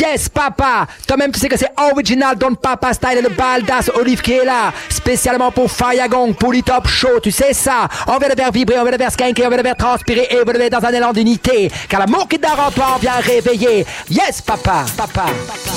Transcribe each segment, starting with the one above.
Yes, papa. Toi-même, tu sais que c'est original Don Papa Style et le baldas Olive qui est là. Spécialement pour Gong, pour les top show. Tu sais ça. On veut le faire vibrer, on veut le faire skanker, on veut le faire transpirer et faire dans un élan d'unité. Car l'amour qui dort en vient réveiller. Yes, papa. Papa. papa.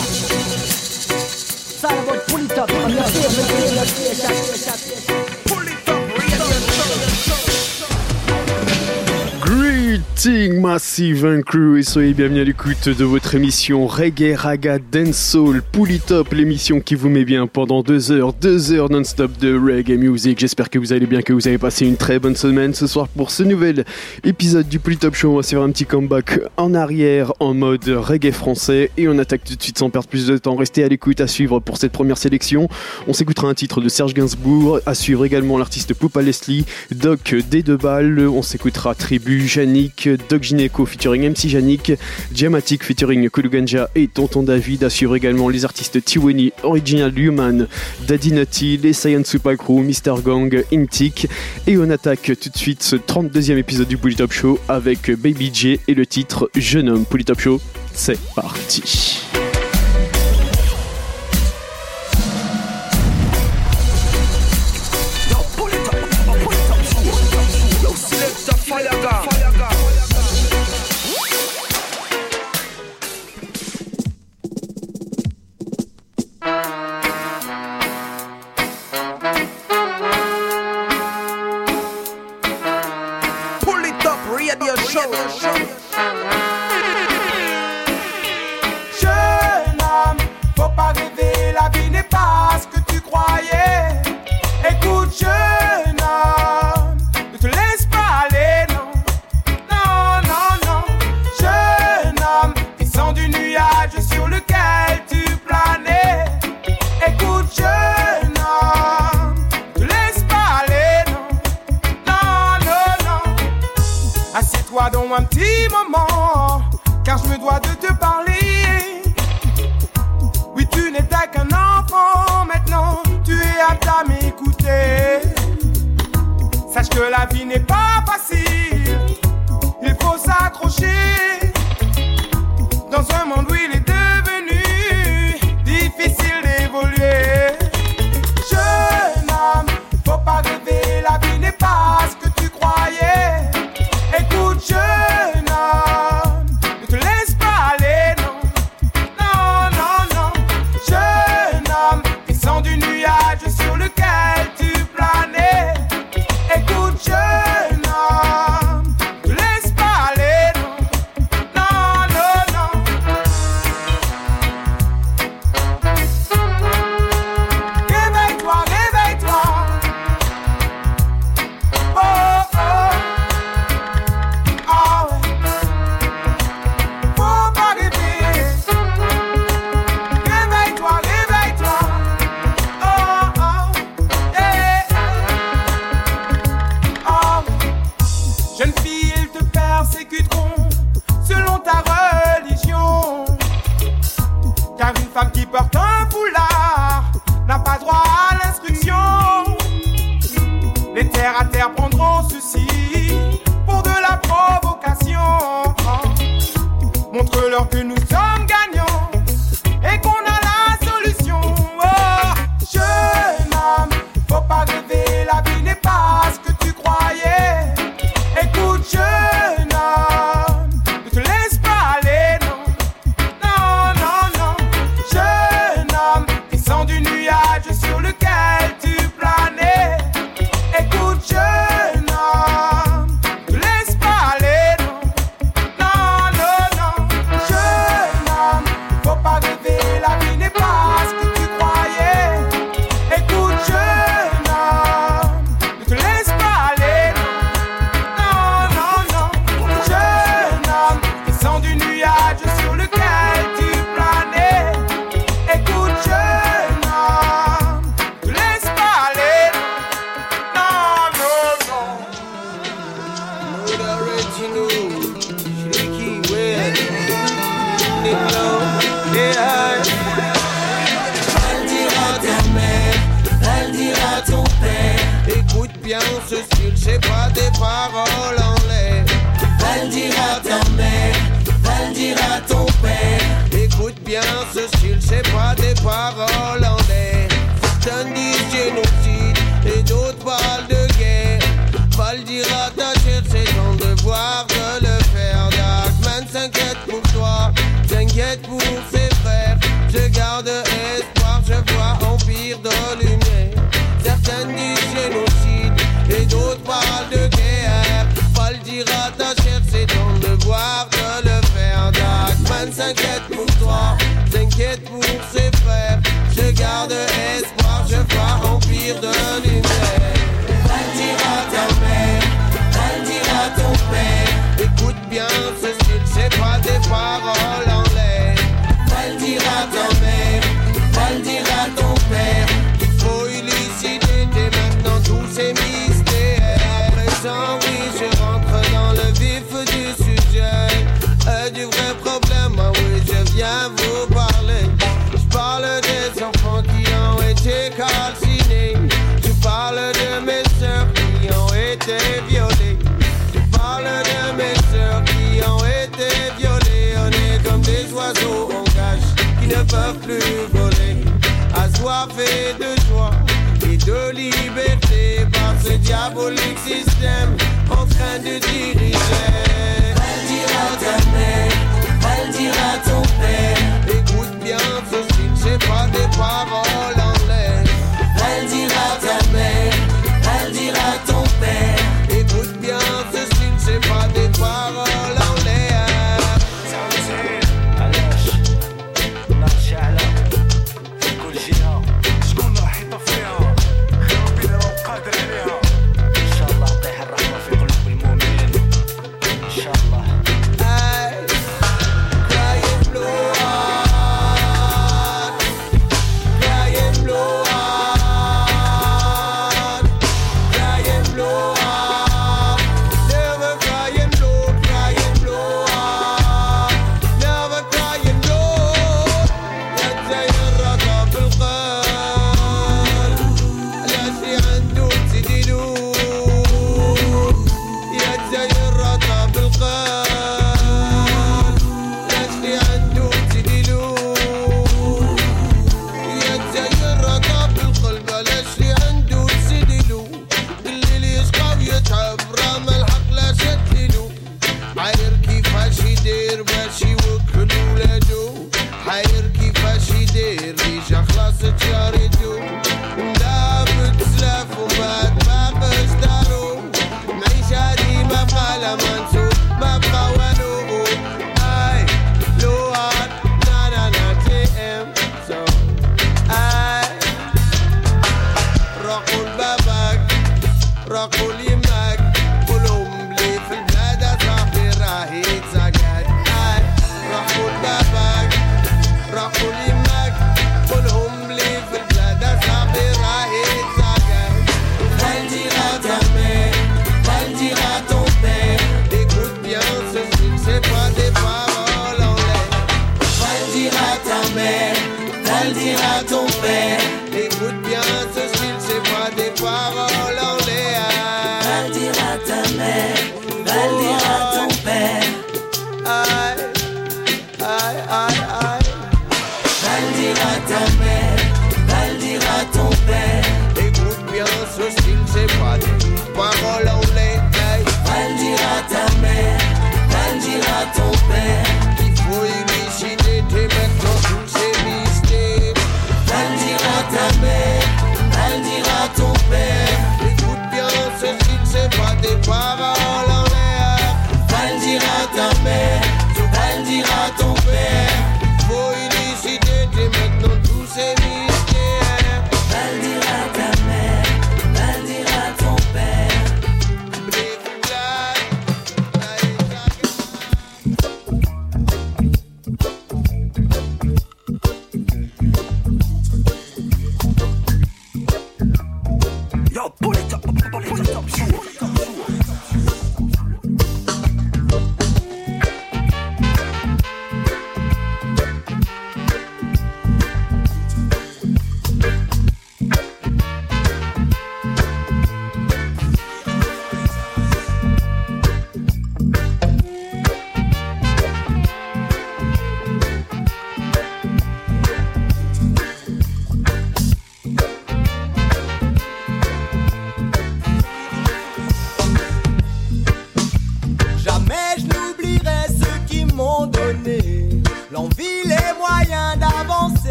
Greeting Massive Crew et soyez bienvenus à l'écoute de votre émission Reggae Raga Dancehall Top, l'émission qui vous met bien pendant deux heures, deux heures non-stop de reggae music. J'espère que vous allez bien, que vous avez passé une très bonne semaine ce soir pour ce nouvel épisode du Top Show. On va se faire un petit comeback en arrière en mode reggae français et on attaque tout de suite sans perdre plus de temps. Restez à l'écoute à suivre pour cette première sélection. On s'écoutera un titre de Serge Gainsbourg, à suivre également l'artiste Poupa Leslie, Doc D de Balle, on s'écoutera Tribu, Janie Doc Gineco featuring MC Janik, Diamatic featuring Kuluganja et Tonton David assurent également les artistes Tiwani, Original Human, Daddy Nutty, les Science Super Crew, Mr. Gang, Intic et on attaque tout de suite ce 32e épisode du Top Show avec Baby J et le titre Jeune homme Top Show. C'est parti. Un petit moment, car je me dois de te parler. Oui, tu n'étais qu'un enfant, maintenant tu es apte à m'écouter. Sache que la vie n'est pas facile, il faut s'accrocher. Dans un monde où il est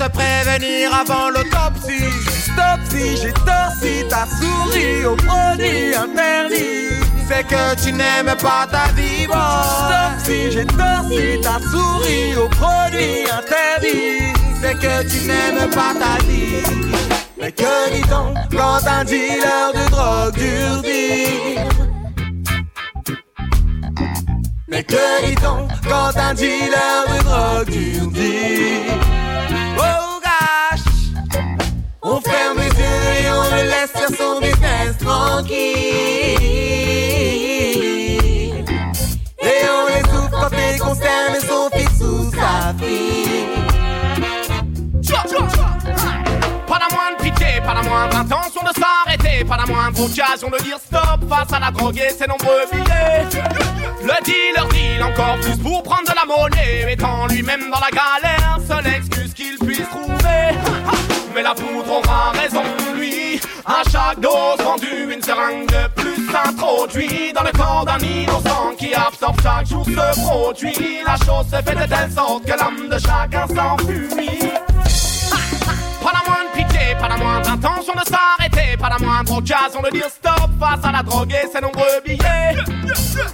te prévenir avant l'autopsie. J'stopsie, j'ai torsi ta souris au produit interdit. C'est que tu n'aimes pas ta vie, Stopsie, j'ai torsi ta souris au produit interdit. C'est que tu n'aimes pas ta vie. Mais que dit on quand un dealer de drogue dure mais que dit-on quand un dealer de drogue dure Oh gosh. On ferme les yeux et on le laisse faire son business tranquille. Et on les souffre quand les concerne son fils ou sa fille moindre intention de s'arrêter, pas la moindre occasion de dire stop face à la drogue et ses nombreux billets. Le dealer deal encore plus pour prendre de la monnaie, mettant lui-même dans la galère, seule excuse qu'il puisse trouver. Mais la poudre aura raison lui, à chaque dose vendue, une seringue de plus s'introduit dans le corps d'un innocent qui absorbe chaque jour ce produit. La chose se fait de telle sorte que l'âme de chacun s'enfuit. Pas la moindre intention de s'arrêter, pas la moindre occasion de dire stop face à la drogue et ses nombreux billets.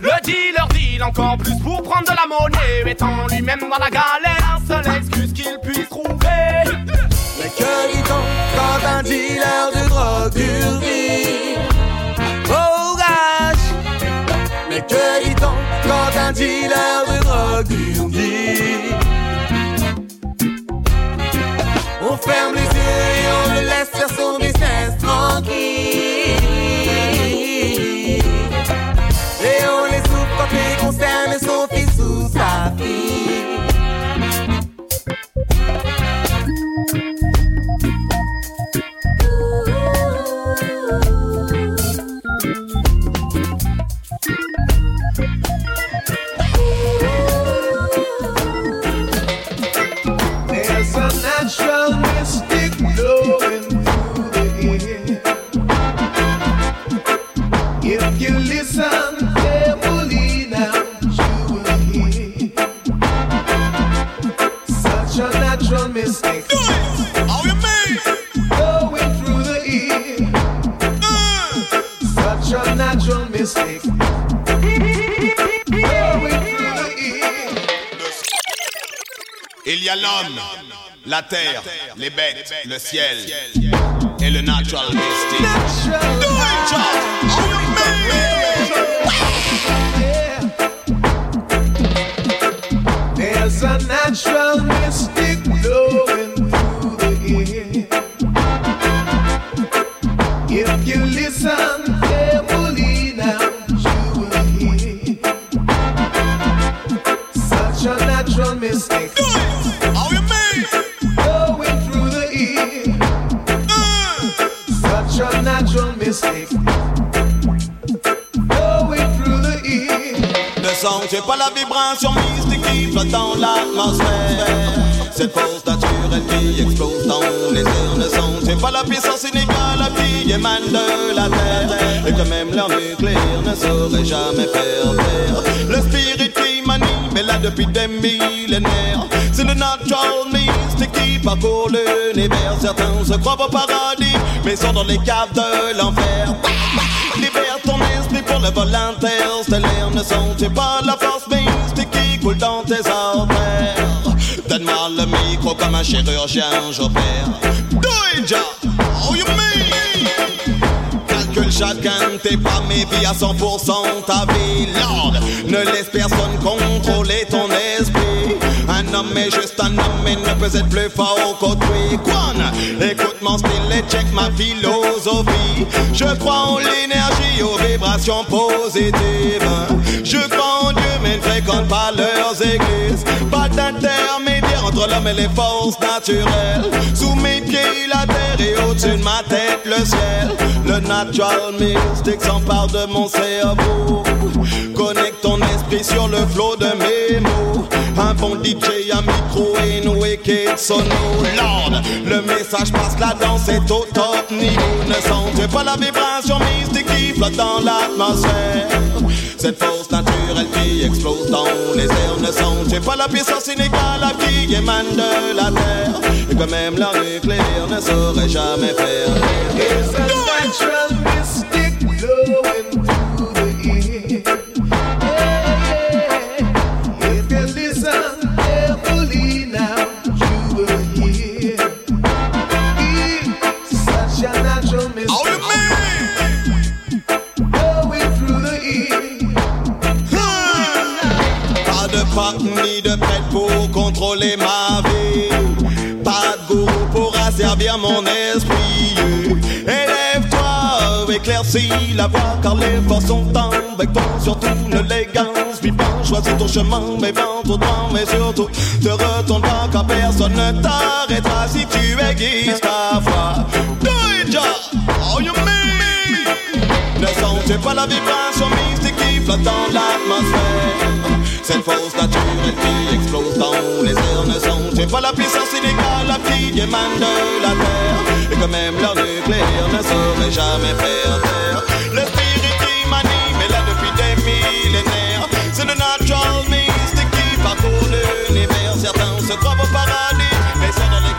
Le dealer deal encore plus pour prendre de la monnaie, mettant lui-même dans la galère, seule excuse qu'il puisse trouver. Mais que dit-on quand un dealer de drogue dit Oh gosh Mais que dit-on quand un dealer de drogue dur dit On ferme les yeux et on le y a l'homme, la terre, les bêtes, le ciel et le natural mystic. There's a natural mystic Sentez pas la vibration mystique qui flotte dans l'atmosphère. Cette force naturelle qui explose dans les airs. Ne sentez pas la puissance inégale qui émane de la terre. Et que même leur nucléaire ne saurait jamais faire. Le spirit qui m'anime est là depuis des millénaires. C'est le natural mystique qui parcourt l'univers. Certains se croient au paradis, mais sont dans les caves de l'enfer. Libère ton esprit pour le vol interstellaire. Ne sentez pas la force mystique qui coule dans tes artères. Donne-moi le micro comme un chirurgien, j'opère. Do it, ja. Oh, you mean? Calcule chacun tes pas, mais à 100% ta vie, Lord. Ne laisse personne contrôler ton est juste un homme et ne peut être plus fort qu'autrui. Écoute mon style et check ma philosophie. Je crois en l'énergie, aux vibrations positives. Je crois en Dieu, mais ne fréquente pas leurs églises. Pas d'intermédiaire entre l'homme et les forces naturelles. Sous mes pieds, la terre et au-dessus de ma tête, le ciel. Le natural mystique s'empare de mon cerveau. Ton esprit sur le flot de mes mots. Un bon DJ, un micro et une wicked sono. Lord, le message passe, la danse est au top niveau. Ne sentez pas la vibration mystique qui flotte dans l'atmosphère. Cette force naturelle qui explose dans les airs. Ne sentez pas la puissance inégale qui émane de la terre. Et que même leur nucléaire ne saurait jamais faire. pas ni de prêtre pour contrôler ma vie. Pas de gourou pour asservir mon esprit. Élève-toi, éclaircis la voie, car les forces sont en vent Surtout ne l'élégance, puis pas choisis ton chemin, mais viens tout droit, mais surtout te retourne pas, car personne ne t'arrêtera si tu aiguises ta foi. Do it, oh you mean? Ne sens-tu pas la vibration mystique qui flotte dans l'atmosphère? Cette fausse nature qui explose dans les airs ne sont. J'ai pas la puissance inégale, la petite émane de la terre. Et quand même leur nucléaire ne saurait jamais faire Le spirit qui m'anime est là depuis des millénaires. C'est le natural mystique qui parcourt l'univers. Certains se croient au paradis, mais sont dans les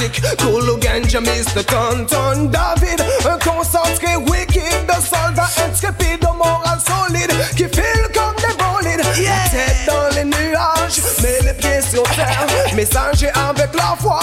fanatique. Ganja, Mr. Tonton David. Un concentré wicked de soldats intrépides au moral solide qui file comme des bolides. Yeah. Tête dans les nuages, mais les pieds sur terre. Messager avec la foi.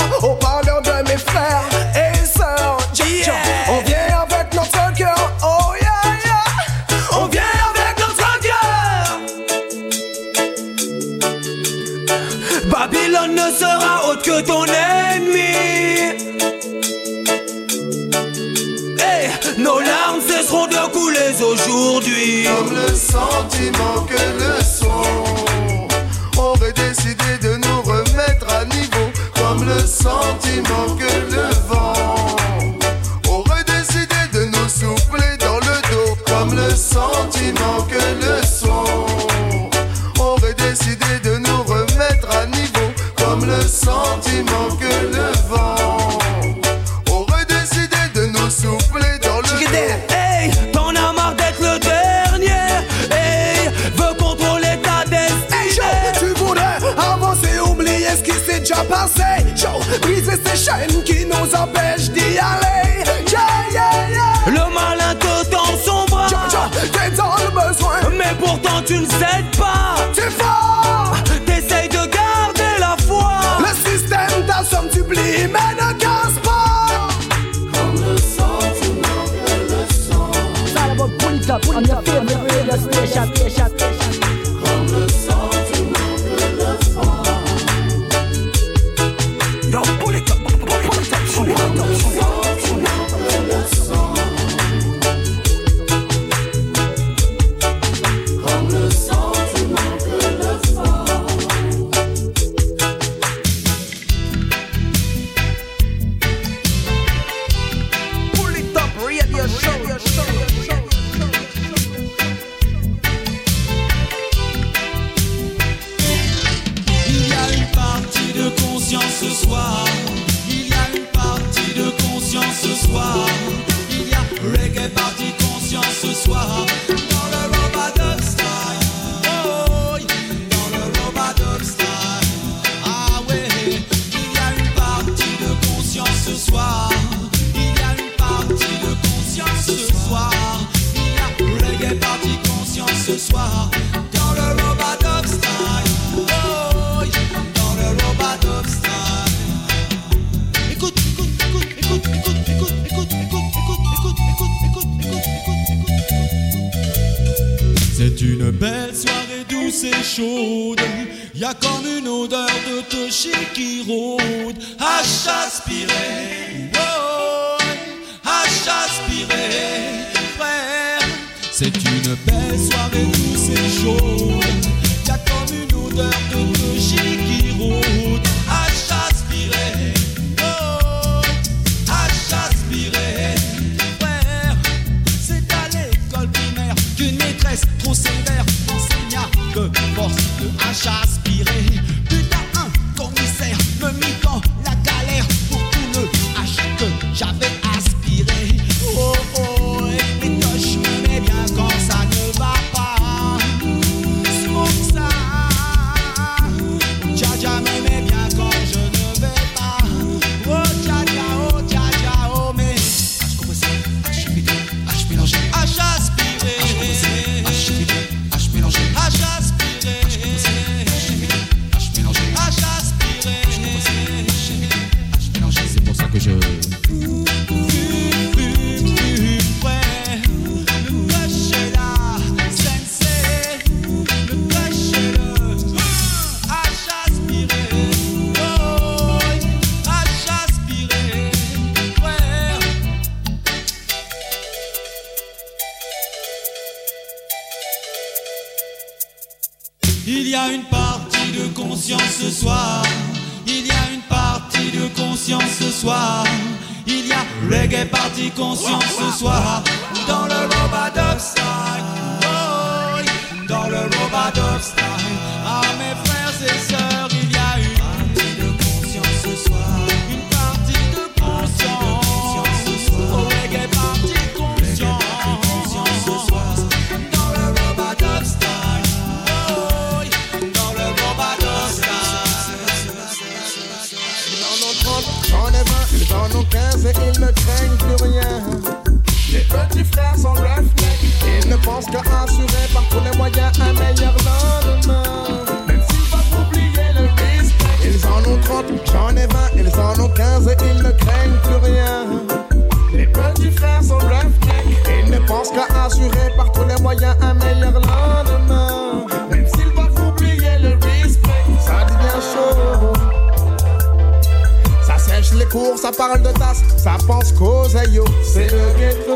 Cours, ça parle de tasse, ça pense qu'aux aïeux, c'est le ghetto.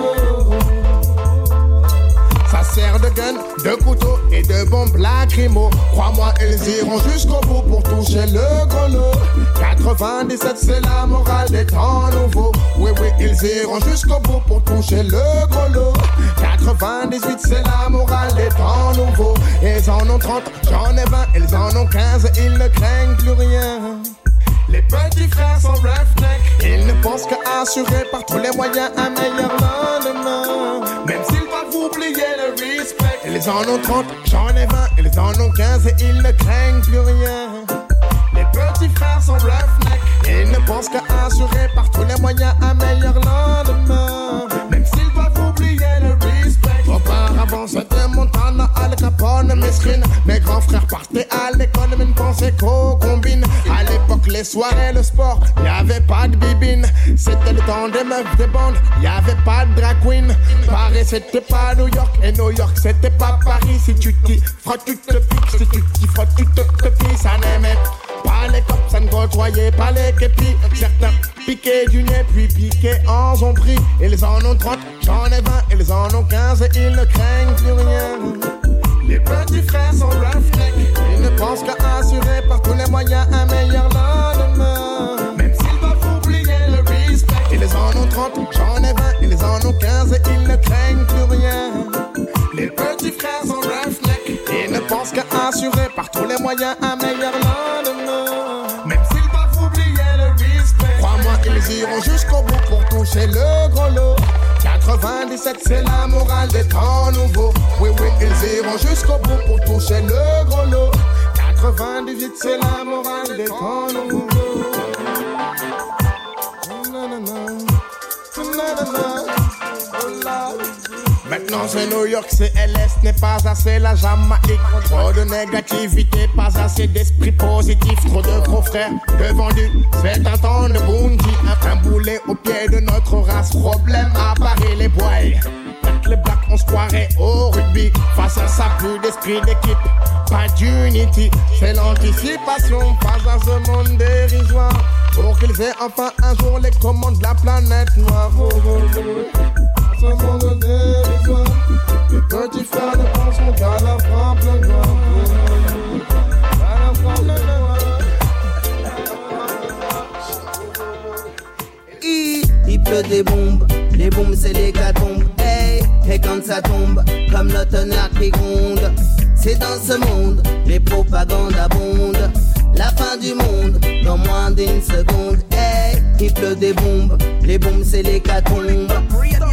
Ça sert de gun, de couteau et de bombes lacrymo. Crois-moi, ils iront jusqu'au bout pour toucher le gros lot. 97, c'est la morale des temps nouveaux. Oui, oui, ils iront jusqu'au bout pour toucher le gros lot. 98, c'est la morale des temps nouveaux. Ils en ont 30, j'en ai 20, ils en ont 15, ils ne craignent plus rien. Les petits frères sont roughnecks. Ils ne pensent qu'à assurer par tous les moyens un meilleur lendemain. Même s'ils doivent oublier le respect. Ils en ont 30, j'en ai 20, ils en ont 15 et ils ne craignent plus rien. Les petits frères sont roughnecks. Ils ne pensent qu'à assurer par tous les moyens un meilleur lendemain. Même s'ils doivent oublier le respect. Auparavant, c'était Mes grands frères partaient à l'école, mais ne pensaient qu'aux combines. À l'époque, les soirées, le sport, y avait pas de bibine. C'était le temps des meufs, des bandes, y avait pas de drag queen. Paris, c'était pas New York, et New York, c'était pas Paris. Si tu t'y frottes, tu te piques. Si tu t'y frottes, tu te, te piques. Ça n'aimait pas les cops, ça ne côtoyait pas les képis. Certains piquaient du nez, puis piquaient en ont pris. Ils en ont 30, j'en ai 20, ils en ont 15 et ils ne craignent plus rien. Les petits frères sont roughnecks, ils ne pensent qu'à assurer par tous les moyens un meilleur lendemain. Même s'ils doivent oublier le respect, ils en ont 30, j'en ai 20, ils en ont 15 et ils ne craignent plus rien. Les petits frères sont roughnecks, ils ne pensent qu'à assurer par tous les moyens un meilleur lendemain. Même s'ils doivent oublier le respect, crois-moi qu'ils iront jusqu'au bout pour toucher le gros lot. 97, c'est la morale des temps nouveaux. Oui, oui, ils iront jusqu'au bout pour toucher le gros lot. 98, c'est la morale des temps nouveaux. Oh. Maintenant c'est New York, c'est LS, n'est pas assez la Jamaïque. Trop de négativité, pas assez d'esprit positif. Trop de gros frères, de vendus, c'est un temps de bounty. Un boulet au pied de notre race, problème à Paris les bois. Avec les blacks, on se croirait au rugby. Face à ça, plus d'esprit d'équipe. Pas d'unity. C'est l'anticipation face à ce monde dérisoire. Pour qu'ils aient enfin un jour les commandes de la planète noire. Oh, oh. Ce monde dérisoire. Les petits frères ne penseront qu'à la frappe le noir. À la. Il, pleut des bombes, les bombes c'est l'hécatombe. Hey, et quand ça tombe, comme tonnerre qui gronde, c'est dans ce monde, les propagandes abondent. La fin du monde, dans moins d'une seconde. Hey, il pleut des bombes, les bombes c'est l'hécatombe.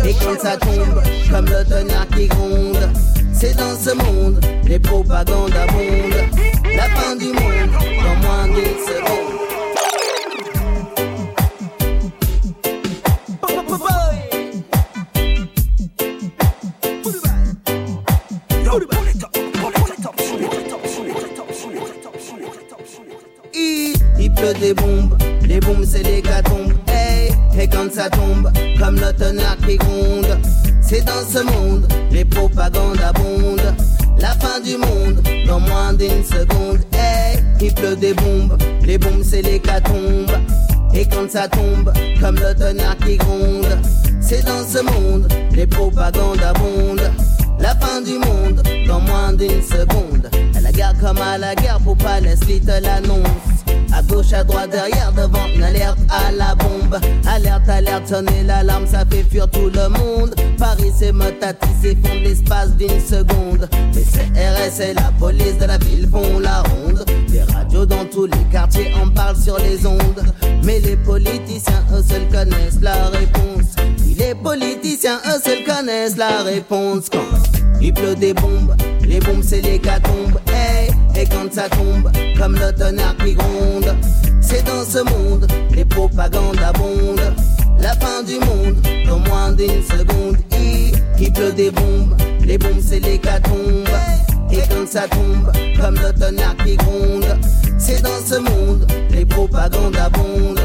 Et quand ça tombe, comme le tonnerre qui gronde, c'est dans ce monde, les propagandes abondent. La fin du monde, dans moins d'une seconde. Des bombes, les bombes c'est l'hécatombe. Hey, et quand ça tombe, comme le tonnerre qui gronde, c'est dans ce monde, les propagandes abondent. La fin du monde, dans moins d'une seconde. Hey, il pleut des bombes, les bombes c'est l'hécatombe. Et quand ça tombe, comme le tonnerre qui gronde, c'est dans ce monde, les propagandes abondent. La fin du monde, dans moins d'une seconde. À la guerre comme à la guerre, pour Palestine te l'annonce. À gauche, à droite, derrière, devant, une alerte à la bombe. Alerte, alerte, sonner l'alarme, ça fait fuir tout le monde. Paris, c'est Motati, c'est fond l'espace d'une seconde. Les CRS et la police de la ville font la ronde. Les radios dans tous les quartiers en parlent sur les ondes. Mais les politiciens, eux seuls connaissent la réponse. Oui, les politiciens, eux seuls connaissent la réponse. Quand il pleut des bombes, les bombes c'est l'hécatombe. Hey, et quand ça tombe, comme le tonnerre qui gronde, c'est dans ce monde, les propagandes abondent. La fin du monde, dans moins d'une seconde, il, il pleut des bombes, les bombes c'est l'hécatombe. Et quand ça tombe, comme le tonnerre qui gronde, c'est dans ce monde, les propagandes abondent.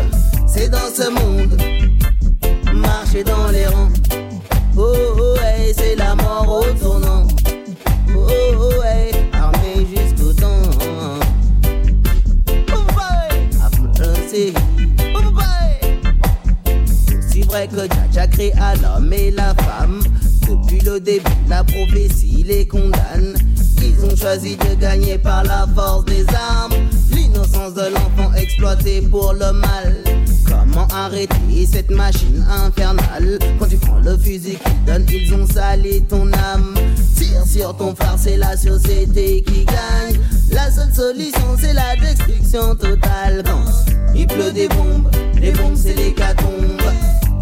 C'est dans ce monde, marcher dans les rangs. Oh, oh, hey, c'est la mort au tournant. Aussi vrai que Jaja crée à l'homme et la femme. Depuis le début, la prophétie les condamne. Ils ont choisi de gagner par la force des armes. L'innocence de l'enfant exploité pour le mal. Comment arrêter cette machine infernale? Quand tu prends le fusil qu'ils donnent, ils ont sali ton âme. Sur ton phare, c'est la société qui gagne. La seule solution, c'est la destruction totale. Il pleut des bombes, les bombes, c'est l'hécatombe.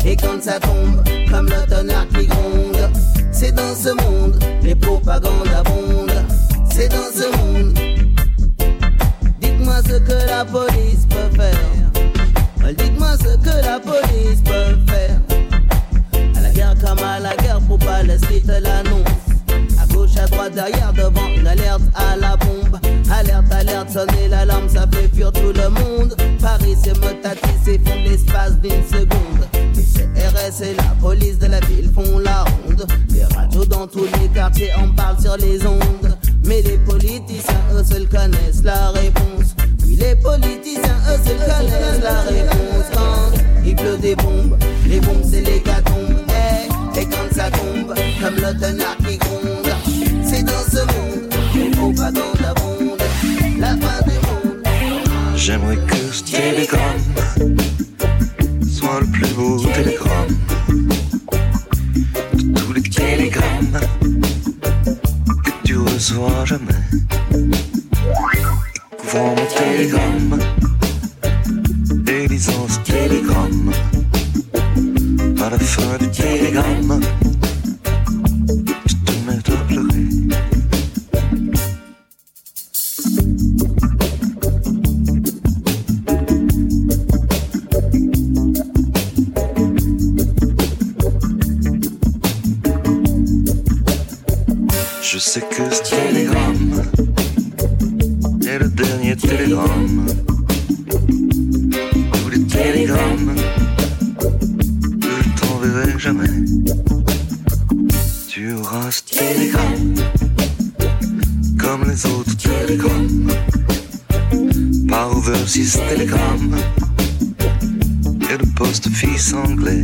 Et quand ça tombe, comme le tonnerre qui gronde, c'est dans ce monde, les propagandes abondent. C'est dans ce monde. Dites-moi ce que la police peut faire. Dites-moi ce que la police peut faire. À la guerre comme à la guerre, pour Palestine te l'annonce. À gauche, à droite, derrière, devant, une alerte à la bombe. Alerte, alerte, sonner l'alarme, ça fait fuir tout le monde. Paris, c'est Motati, c'est fond l'espace d'une seconde. Les CRS et la police de la ville font la ronde. Les radios dans tous les quartiers en parlent sur les ondes. Mais les politiciens, eux seuls connaissent la réponse. Oui, les politiciens, eux seuls connaissent la réponse. Quand il pleut des bombes, les bombes c'est l'hécatombe. Hey, et quand ça tombe, comme le tonnerre qui gronde, J'aimerais que ce télégramme soit le plus beau télégramme de tous les télégrammes que tu recevras jamais. Couvrant mon télégramme et lisant ce télégramme, à la fin du télégramme, sais que ce télégramme est le dernier télégramme. Tous les télégrammes je t'enverrai jamais. Tu auras ce télégramme comme les autres télégrammes. Par Overseas Telecom. Et le poste-fils anglais.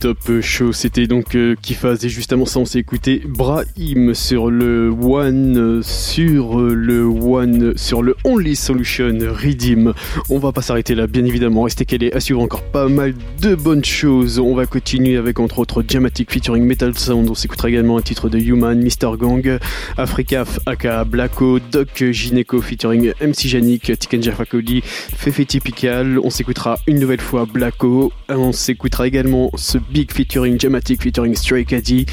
Polytop Show, c'était donc euh, Kifaz et juste avant ça on s'est écouté Brahim sur le One, euh, sur euh, le One, sur le Only Solution Redeem. On va pas s'arrêter là, bien évidemment, restez calés, à suivre encore pas mal de bonnes choses. On va continuer avec entre autres Jamatic featuring Metal Sound, on s'écoutera également un titre de Human, Mr. Gang, Africaf, aka Blacko, Doc Gineco featuring MC Janik, Tiken Jaffa Cody, Fefe Typical, on s'écoutera une nouvelle fois Blacko, on s'écoutera également ce Big featuring Jamatic featuring Stray Caddy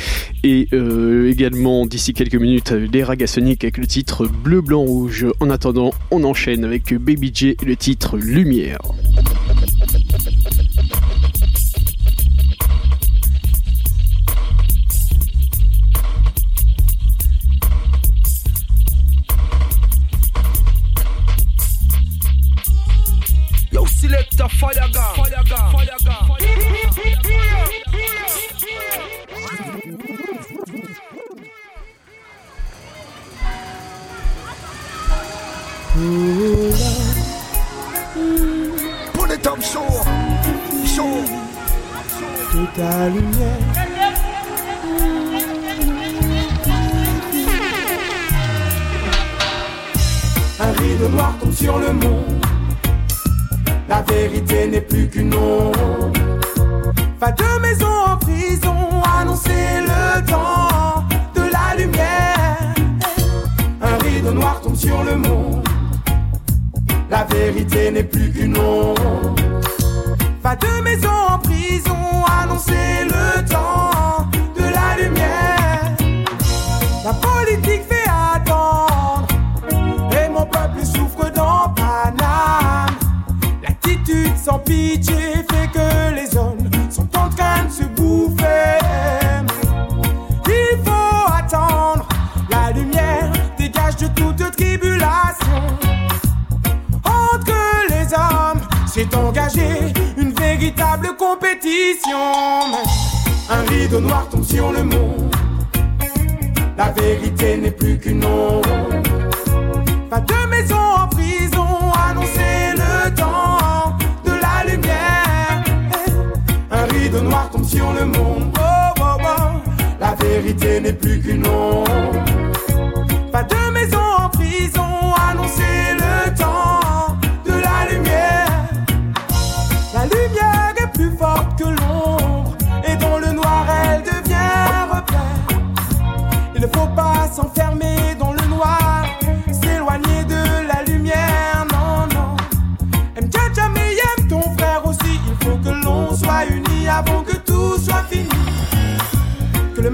et euh, également d'ici quelques minutes les Ragasonic avec le titre Bleu Blanc Rouge. En attendant, on enchaîne avec Baby J et le titre Lumière. Ta lumière. Un rideau noir tombe sur le monde. La vérité n'est plus qu'une ombre. Pas de maison en prison, annoncer le temps de la lumière. Un rideau noir tombe sur le monde. La vérité n'est plus qu'une ombre. Pas de maison en prison, annoncer le temps de la lumière. La politique fait attendre. Et mon peuple souffre dans Paname. L'attitude sans pitié fait que les hommes sont en train de se bouffer. Il faut attendre. La lumière dégage de toute tribulation. Entre les hommes, s'est engagé une véritable compétition. Un rideau noir tombe sur le monde. La vérité n'est plus qu'une ombre. Pas de maison en prison, annoncer le temps de la lumière. Un rideau noir tombe sur le monde. Oh, oh, oh. La vérité n'est plus qu'une ombre.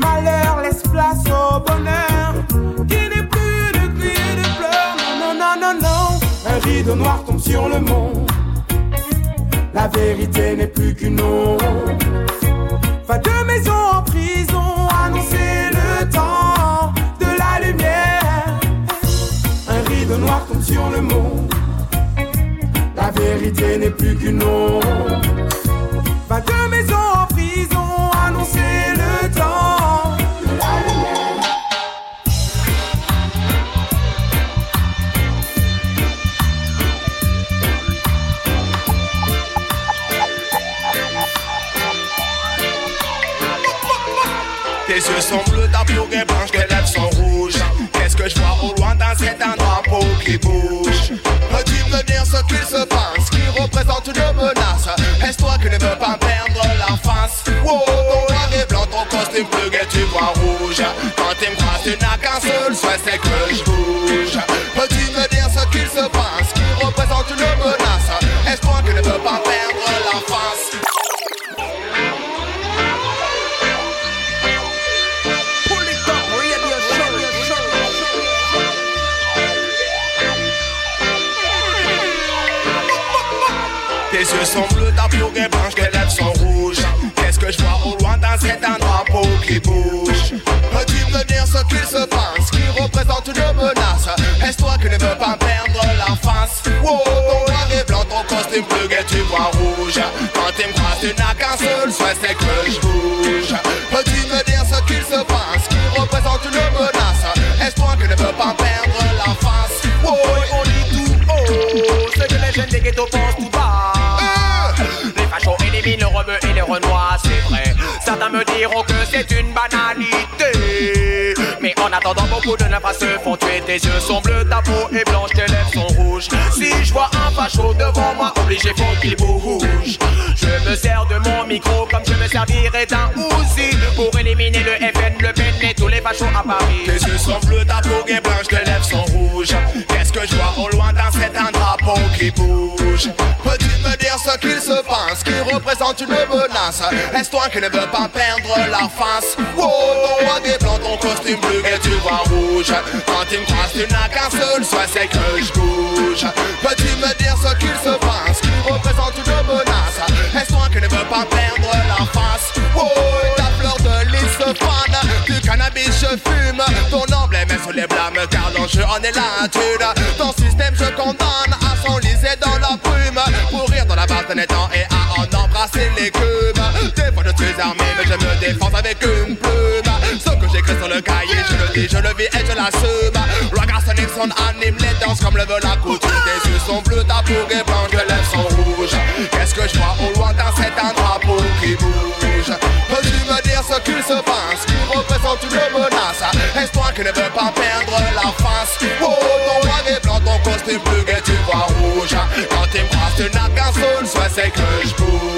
Malheur laisse place au bonheur, qu'il n'est plus de cris et de pleurs, non, non, non, non, non. Un rideau noir tombe sur le monde, la vérité n'est plus qu'une ombre. Pas de maison en prison, annoncer le temps de la lumière. Un rideau noir tombe sur le monde. La vérité n'est plus qu'une ombre. Pas de maison sont ta peau est blanche, tes lèvres sont rouges. Qu'est-ce que je vois au loin dans cet un drapeau qui bouge? Peux-tu me dire ce qu'il se passe Qui représente une menace? Est-ce toi qui ne veux pas perdre la face? Wow, ton noir et blanc, ton costume bleu, et tu vois rouge. Quand t'es me tu n'as qu'un seul souhait, c'est que je bouge. Bleu et tu vois rouge. Quand tu me croises, tu n'as qu'un seul souhait, c'est que je bouge. Peux-tu me dire ce qu'il se passe, qui représente une menace? Est-ce toi qui ne veux pas perdre la face? Wow, on dit tout haut, ce que les jeunes des ghettos pensent tout bas. Les fachos éliminent le rebeu et le renois, c'est vrai. Certains me diront que c'est une banalité. En attendant, beaucoup de nafras se font tuer. Tes yeux sont bleus, ta peau est blanche, tes lèvres sont rouges. Si je vois un facho devant moi, obligé, faut qu'il bouge. Je me sers de mon micro comme je me servirais d'un Uzi pour éliminer le FN, le PN et tous les fachos à Paris. Tes yeux sont bleus, ta peau est blanche, tes lèvres sont rouges. Qu'est-ce que je vois au loin d'un c'est un drapeau qui bouge? Peux-tu me dire ce qu'il se passe, qui représente une menace? Est-ce toi qui ne veux pas perdre la face? Wow, ton noir et blanc, ton costume bleu Quand tu me croises, tu n'as qu'un seul souhait, c'est que je bouge. Peux-tu me dire ce qu'il se passe, représente une menace. Est-ce toi qui ne veux pas perdre la face? Wow, ta fleur de lys se fane. Du cannabis je fume. Ton emblème est sur les blâmes car l'enjeu en est la thune. Ton système je condamne à s'enliser dans la brume. Pour rire dans la base d'un étang et à en embrasser l'écume Des fois je suis armé mais je me défends avec une plume je le vis et je l'assume. Ragazza Nixon anime les danses comme le veut la coutume. Tes yeux sont bleus, ta peau est blanche, tes lèvres sont rouges. Qu'est-ce que je vois au lointain c'est un drapeau qui bouge? Peux-tu me dire ce qu'il se passe, qui représente une menace? Toi qui ne veux pas perdre la face. Oh, ton noir et blanc, ton costume bleu et tu vois rouge. Quand tu me tu n'as qu'un seul souhait, c'est que je bouge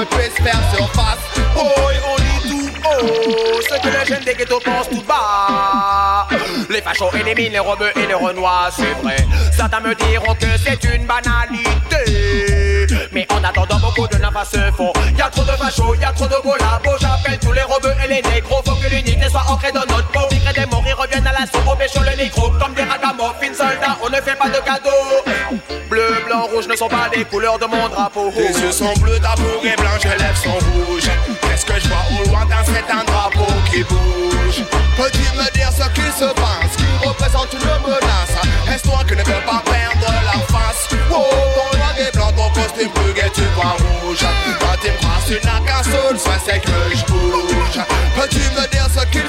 je puisse faire surface Oh, on dit tout haut, ce que les jeunes des ghettos pensent tout bas. Les fachos éliminent les rebeux et les renois, c'est vrai. Certains me diront que c'est une banalité. Mais en attendant, beaucoup de navas se font. Y'a trop de fachos, y'a trop de collabos J'appelle tous les rebeux et les négros. Faut que l'unité soit ancrée dans notre peau. Migrés des morts, ils reviennent à l'assaut. Au pécho le micro, comme des ragamuffins. Soldats On ne fait pas de cadeaux Blanc, rouge ne sont pas les couleurs de mon drapeau Tes yeux sont bleus, ta peau est blanche, tes lèvres sont rouges Qu'est-ce que je vois au lointain, c'est un drapeau qui bouge? Peux-tu me dire ce qu'il se passe, qui représente une menace? Est-ce toi qui ne veux pas perdre la face? Oh, ton noir et blanc, ton costume bleu et tu vois rouge. Quand tu me croises, tu n'as qu'un c'est que je bouge. Peux-tu me dire ce qu'il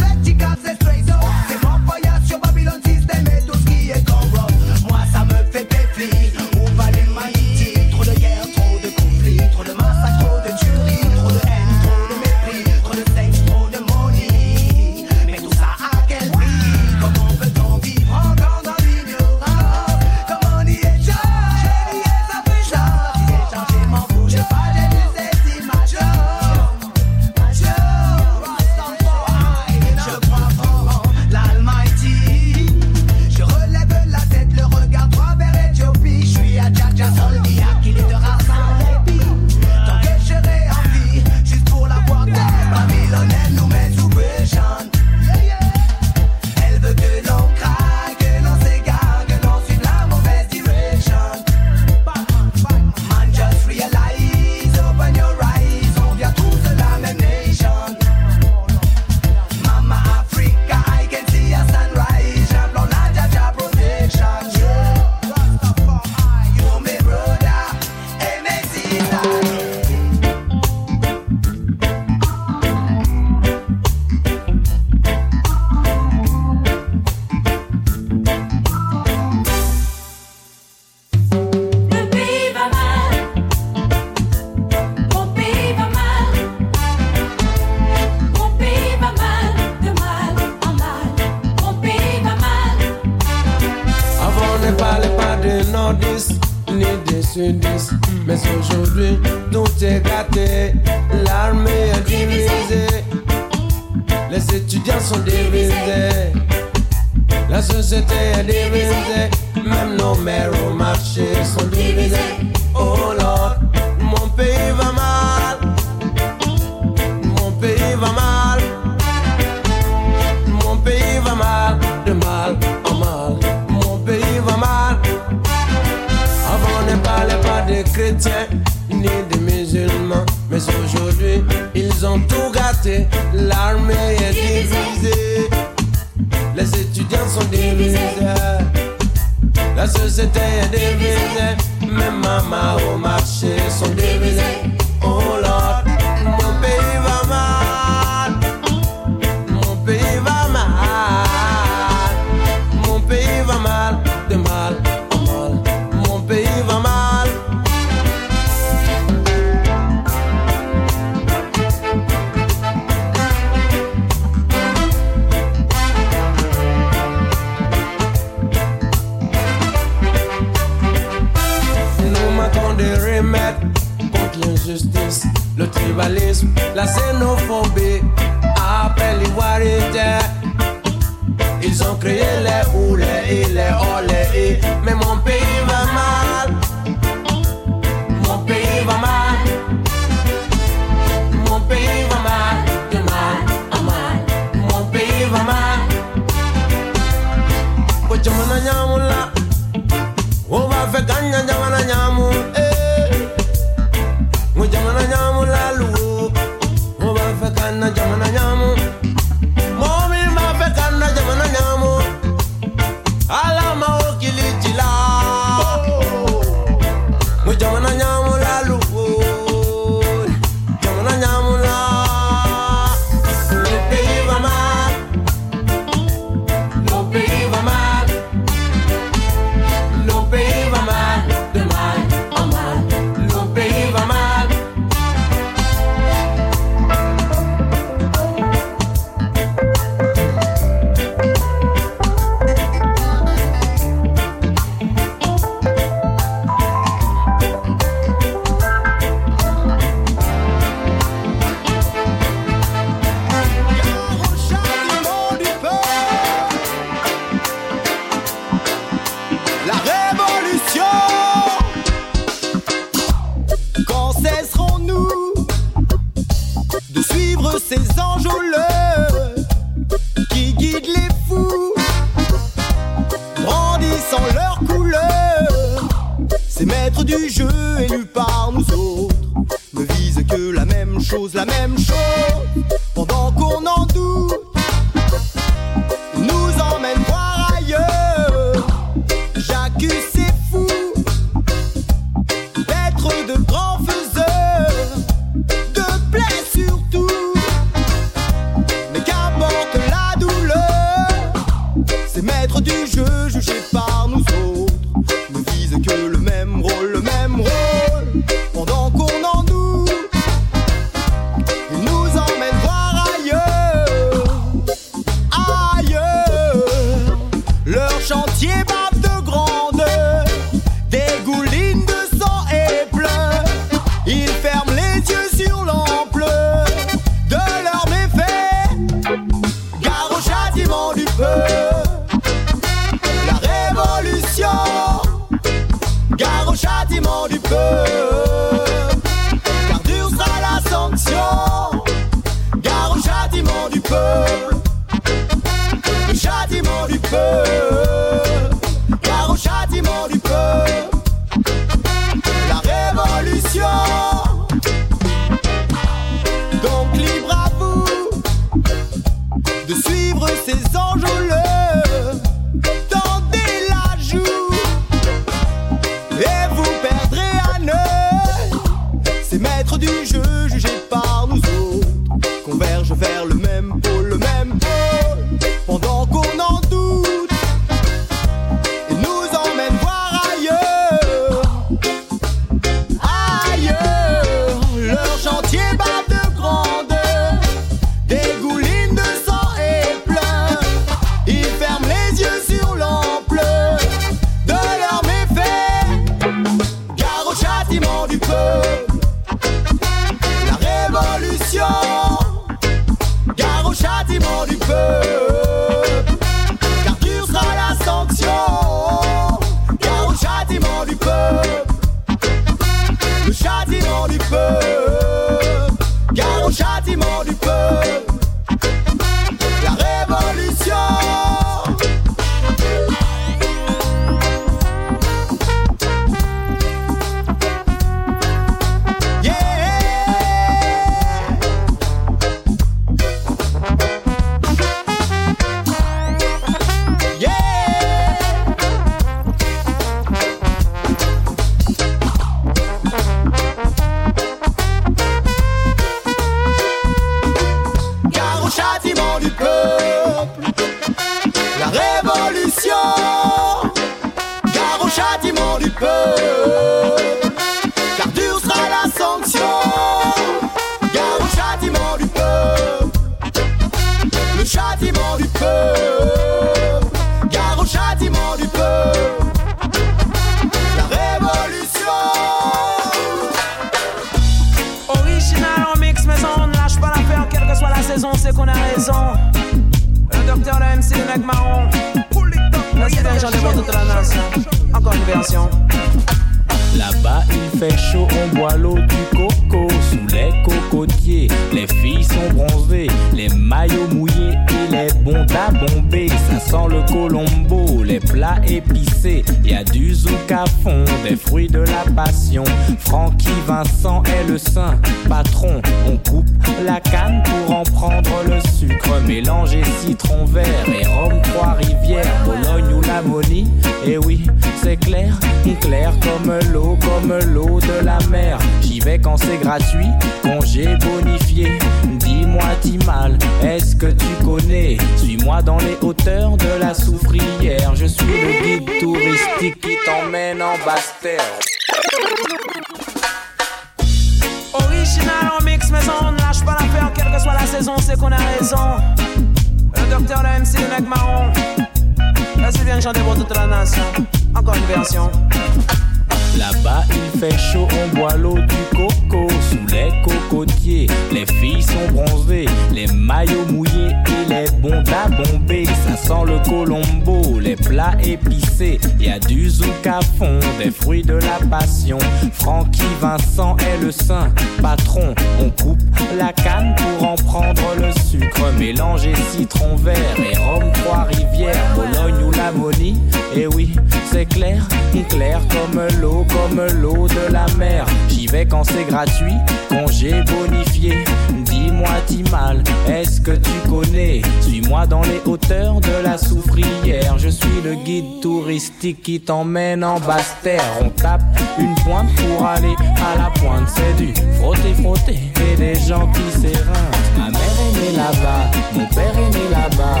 passion. Francky Vincent est le saint patron. On coupe la canne pour en prendre le sucre. Mélanger citron vert et rhum Trois-Rivières, Bologne ou Lamonie. Et oui, c'est clair, clair comme l'eau, comme l'eau de la mer. J'y vais quand c'est gratuit, congé bonifié. Dis-moi, Timal, est-ce que tu connais? Suis-moi dans les hauteurs de la soufrière. Je suis le guide touristique qui t'emmène en basse terre. On tape une pointe pour aller à la pointe. C'est du frotter, frotter et des gens qui s'éreintent. Ma mère est née là-bas, mon père est né là-bas.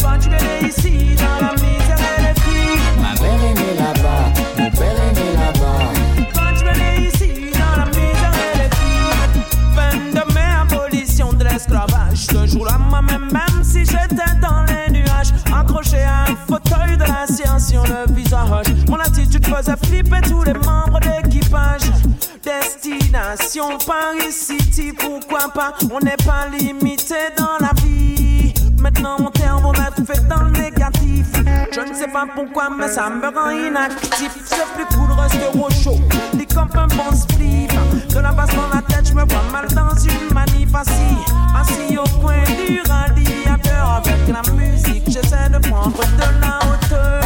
Quand tu es ici, dans la misère et les filles. Ma mère est née là-bas, mon père est né là-bas. Quand tu es ici, dans la misère et les filles. Fin de mai, abolition de l'esclavage. Ce jour-là, moi-même, même si j'étais dans les nuages, accroché à un fauteuil de la science sur le visage. Mon attitude faisait flipper tous les. Destination Paris City, pourquoi pas? On n'est pas limité dans la vie. Maintenant, mon terme fait dans le négatif. Je ne sais pas pourquoi, mais ça me rend inactif. C'est plus cool, rester au chaud. Dit comme un bon spliff. De la basse dans la tête, je me vois mal dans une manif assis. Assis au coin du radiateur. Avec la musique, j'essaie de prendre de la hauteur.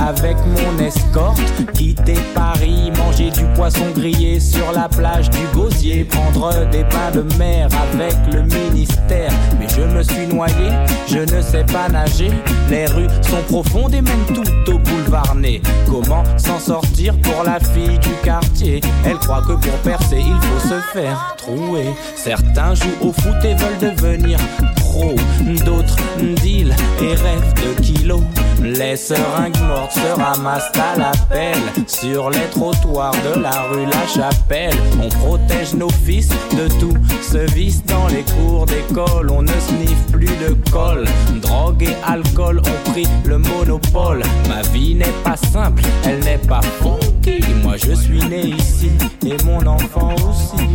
Avec mon escorte. Quitter Paris, manger du poisson grillé sur la plage du Gosier. Prendre des pains de mer avec le ministère. Mais je me suis noyé, je ne sais pas nager. Les rues sont profondes et même tout au boulevard Ney. Comment s'en sortir pour la fille du quartier? Elle croit que pour percer, il faut se faire trouer. Certains jouent au foot et veulent devenir pro. D'autres deal et rêvent de kilos. Les seringues mortes se ramassent à la pelle sur les trottoirs de la rue La Chapelle. On protège nos fils de tout ce vice dans les cours d'école. On ne sniffe plus de colle. Drogue et alcool ont pris le monopole. Ma vie n'est pas simple, elle n'est pas funky. Moi je suis né ici et mon enfant aussi.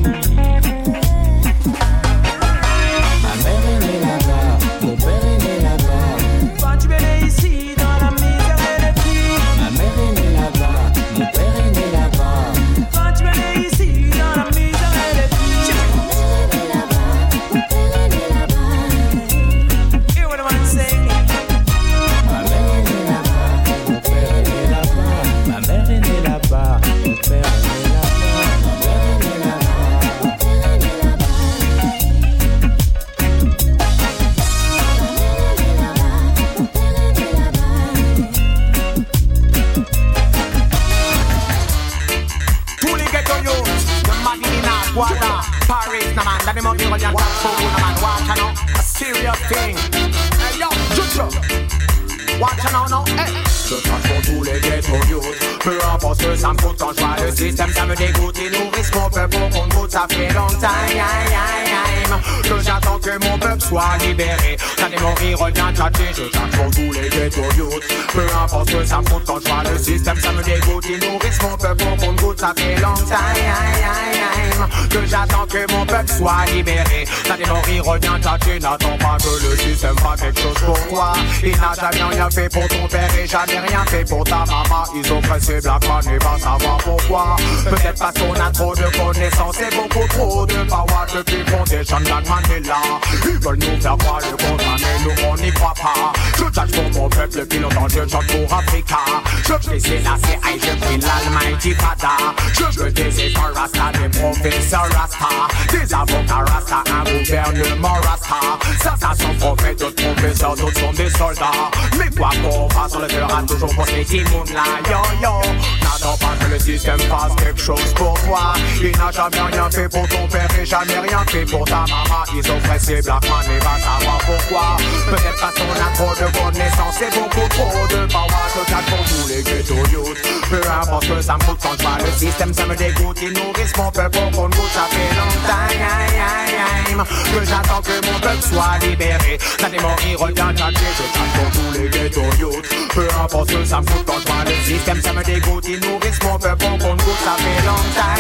Paris na man That the monkey run your top food na man Watch out now A serious thing. Hey yo Juju Hey je crache pour tous les ghetto youth. Peu importe ce que ça me coûte quand je vois le système Ça me dégoûte, ils nourrissent mon peuple pour qu'on goûte Ça fait longtemps, Que j'attends que mon peuple soit libéré. Ça morts, revient tchatcher Je crache pour tous les ghetto youth. Peu importe ce que ça me coûte quand je vois le système Ça me dégoûte, ils nourrissent mon peuple pour qu'on goûte Ça fait longtemps, Que j'attends que mon peuple soit libéré. Ça morts, revient tchatcher N'attends pas que le système fasse quelque chose. Pour toi Il n'a jamais rien fait pour ton père et jamais rien fait pour ta maman. Ils ont pressé Blackman et va savoir pourquoi. Peut-être parce qu'on a trop de connaissances et beaucoup trop de power depuis Foundation Blackman est là. Ils veulent nous faire croire le contraire, mais nous on n'y croit pas. Je tâche pour mon peuple depuis longtemps, je chante pour Africa. Je fais c'est la CI, je prie l'Almighty Fada. Je veux des états Rasta, des professeurs Rasta, des avocats Rasta, un gouvernement Rasta. Certains sont prophètes, d'autres professeurs, d'autres sont des soldats. Mais quoi qu'on fasse, on le fera toujours pour ces timons là, yo yo. N'attends pas que le système fasse quelque chose pour toi. Il n'a jamais rien fait pour ton père et jamais rien fait pour ta maman. Ils ont pressé Blackman et va savoir pourquoi. Peut-être parce qu'on a trop de connaissances et beaucoup trop de power. Tâche pour tous les ghetto youth. Peu importe que ça me coûte quand je vois le système, ça me dégoûte. Ils nourrissent mon peuple pour goûte. Ça fait longtemps, que j'attends que mon peuple soit libéré. Je pour tous les. Peu importe ce que ça me coûte quand je le système, ça me dégoûte. Ils nourrissent mon peuple pour goûte. Ça fait longtemps,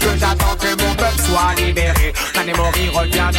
que j'attends que mon peuple soit libéré. Ça revient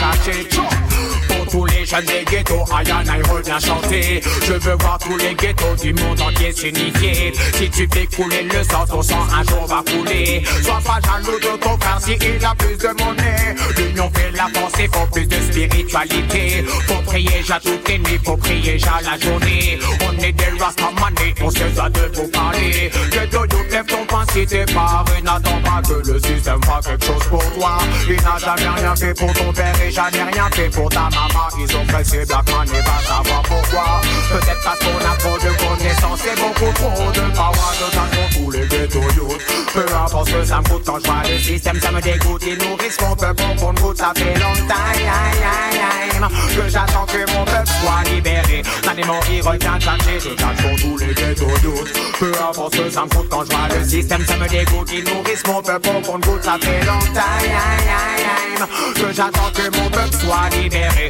des ghettos, Ayana il revient chanter. Je veux voir tous les ghettos du monde entier s'unifier. Si tu fais couler le sang, ton sang un jour va couler. Sois pas jaloux de ton frère si il a plus de monnaie. L'union fait la et faut plus de spiritualité. Faut prier ja toutes les nuits, faut prier ja la journée. On est des Rastamanés, on se doit de vous parler. Ghetto youth, lève ton poing si t'es paré. N'attends pas que le système fasse quelque chose pour toi. Il n'a jamais rien fait pour ton père et jamais rien fait pour ta maman. Ont pressé Blackman et va savoir pourquoi. Peut-être parce qu'on a trop de connaissances et beaucoup trop de. Je tâche pour tous les ghetto youth. Peu importe ce que ça me coûte quand je vois le système, ça me dégoûte. Ils nourrissent mon peuple qu'on goûte. Ça fait longtemps, aïe, aïe, aïe, que j'attends que mon peuple soit libéré. Morts, il revient tchatcher. Je tâche pour tous les ghetto youth. Peu importe ce que ça me coûte quand je vois le système, ça me dégoûte. Ils nourrissent mon peuple qu'on goûte. Ça fait longtemps, aïe, aïe, aïe, que j'attends que mon peuple soit libéré.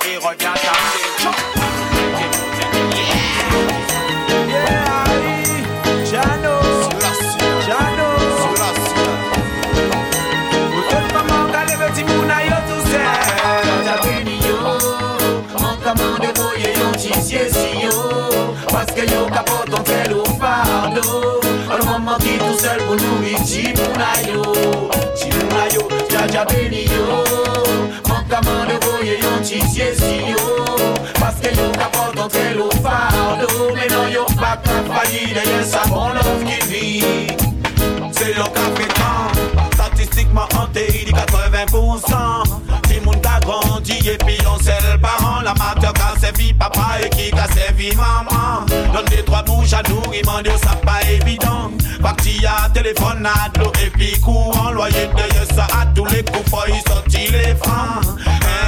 Tchatcher. Parce que yo capote on fait le fardeau On moment qui tout seul pour nous y Chimounayo Chimounayo, Jaja béni yo tisier si yo Parce que yo capote on fait le fardeau. Mais non yo pas qu'à faillir D'ailleurs ça bon qui vit. C'est le café temps Statistiquement hanté, il dit 80% puis on sait le parent La L'amateur qui a servi papa et qui a servi maman. Donne des trois bouches à nourrir, Dieu ça pas évident. Parti à téléphone, à de l'eau et puis courant Loyer de ça à tous les coups, faut y sortir les francs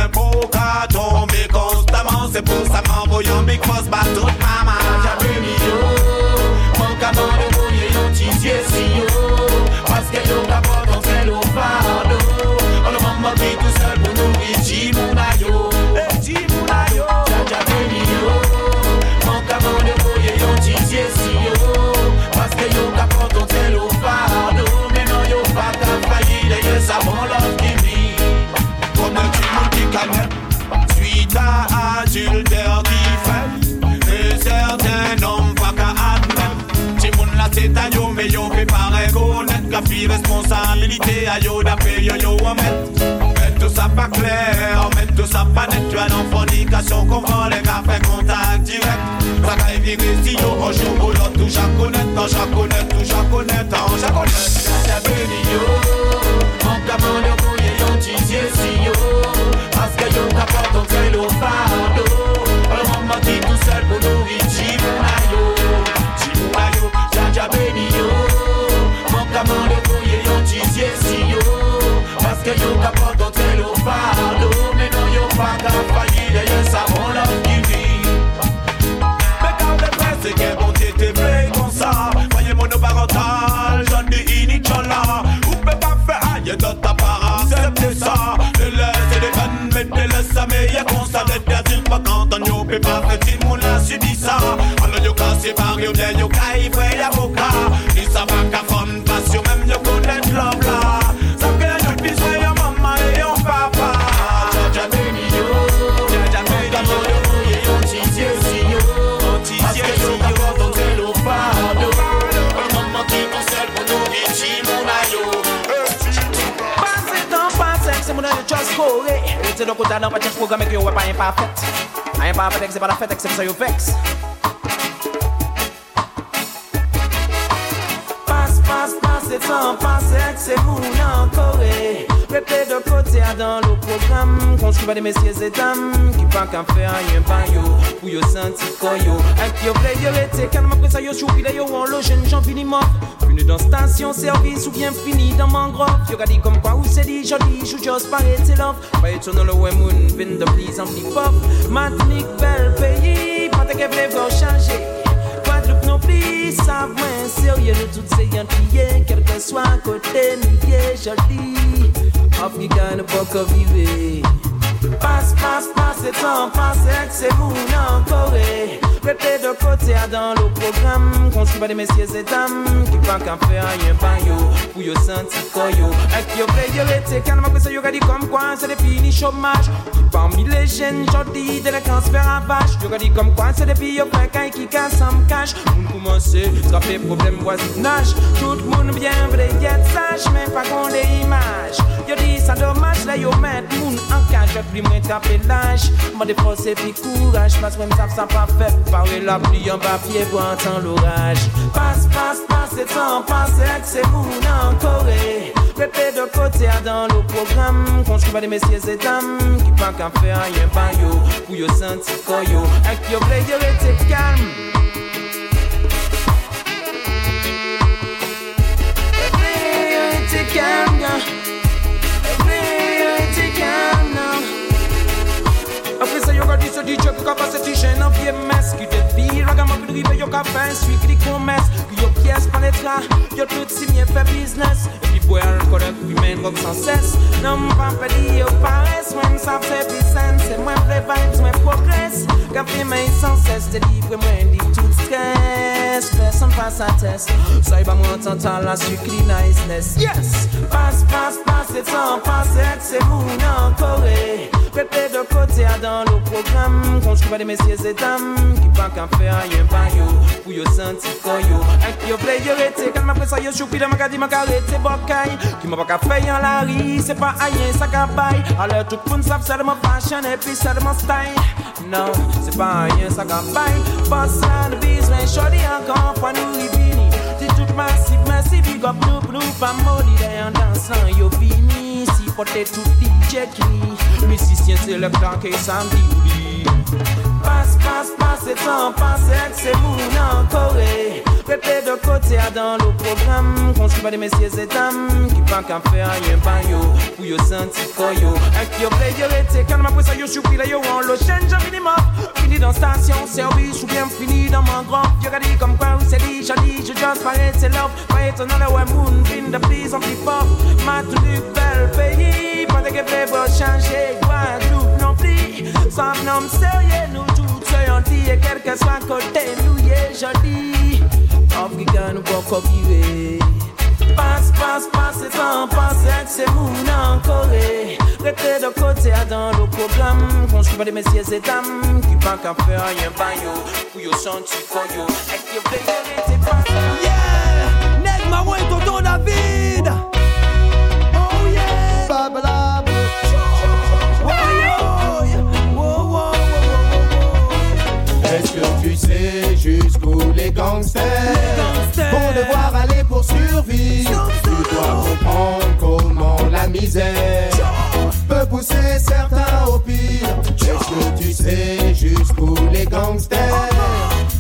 Un beau cas tombé constamment C'est pour ça m'envoyant Big Boss bat toute maman responsabilité à yo D'après yo yo en mettre Mais tout ça pas clair. Mais tout ça pas net. Tu as dans fornication Qu'on vend les gars fait contact direct. Ça va virer si yo On joue au Tout chaque connaître Quand chaque connaître Tout connaître Quand chaque connaître yon den yon ka yi vwe ya voka Ni sa baka fon pas yon menm yon konen lop la. Sam gen yon biswe yon mama e yon papa. Jaja beni yo, jaja beni yo Ye yon tizye si yo, tizye si yo Aske yon kapot an te lo fado An maman ki konsel pou nou e chi moun ayo Pase tan pase, se moun an yo chas kore E te do kota nan pa chen program ek yo we pa yon pa fet A yon pa fet ek se pa la fet ek se psa yo veks passe, c'est temps, passe, c'est mon encore. Répète de côté dans le programme. Construit par des messieurs et dames qui pas qu'à faire rien pas yo. Senti koyo. Yo yo yo le jeune j'en finis mort. Fini dans station service ou bien fini dans mangrove. Yo gadi comme quoi ou c'est dit joli, jou love. Pas étonnant le ouais moon, vin de please en flip pop. Matinique bel te vle changer. Guadeloupe non plus, ça moins sérieux de toutes ces Antillais, quel que soit côté, nous y est joli. Africain ne pas que vivre. Passe, passe, passe, c'est temps, passe, c'est mon encore. Répète de côté dans le programme, construit par des messieurs et dames qui pas qu'à faire rien pas yo, pour yo senti koyo. Et yo play yo été calme après ça yo gadi comme quoi c'est des fini chômage. Parmi les jeunes, jodi, délinquance fait ravage. Yo gadi comme quoi c'est des filles fait qu'un qui casse en cash. Moun commence, fait problème voisinage. Tout le monde bien vrai être sage, mais pas qu'on des images. Yo dis ça dommage là yo met moun en cage, plus moins taper l'âge. Forces et puis courage, parce que même ça ça pas fait. Parler la pluie en papier pour entendre l'orage. Passe, passe, passe, c'est temps, passe, c'est moun encore. Répète de côté dans le programme, construit par des messieurs et dames qui pas qu'à faire rien pas yo, pour yo senti koyo. Et yo play yo été calme. Play yo été calme, ça, yo gadi ce DJ qui a passé ti chaîne en vieux mess Qui te pire, ragamuffin rive, yo ka fait un strictly commerce Qui yo pièce par l'étra, yo tout signé fait business Et puis boy, un correct, puis main rock sans cesse Non, m'pas pas dit yo paresse, moi m'sa fait puissance C'est moi vrai vibes, moi progresse Café main sans cesse, délivre moi dit tout ça y va moi entendre la Yes, passe, passe, passe, c'est temps, passe, c'est mon encore Répète de côté dans le programme. Construit par des messieurs et dames Qui pas qu'à faire rien pas yo yo senti koyo Et yo choupi de ma gadi ma carré c'est bocaille. Qui m'a pas qu'à faire en la rie C'est pas aïe ça qu'à bail Alors tout le monde savent c'est de mon fashion Et puis c'est de style. Non pas bail Boss là le besoin Shorty encore fois nous ribini C'est tout massif merci big up nous nous pas maudit en dansant yo Si porter tout DJ qui Musicien c'est le temps que ça me dit Passe, passe, passe, c'est temps, passe, c'est mon encore. Répète de côté dans le programme, construit par des messieurs et dames qui pas qu'à faire rien pas yo, senti koyo. Et yo play yo été calme après ça yo choupi là yo en le chaîne, j'ai fini mort. Fini dans station, service ou bien fini dans mon grand. Yo gadi où c'est dit, j'ai dit, je. Pas ouais moon, vin de please on flip up. Ma tout bel pays, de que pour changer, Guadeloupe non plus. Sans nom sérieux, nous tous soyons dit et quel que soit côté, nous y est joli. Nous pas copier. Passe, passe, passe, c'est temps, passe, c'est mon encore. Restez de côté dans le programme. Construit par des messieurs et dames qui pas qu'à faire pas yo. Pour yo koyo. Et qui Maman et Tonton David. Oh yeah, Babala. Est-ce que tu sais jusqu'où les gangsters vont devoir aller pour survivre Tu dois comprendre comment la misère peut pousser certains au pire. Est-ce que tu sais jusqu'où les gangsters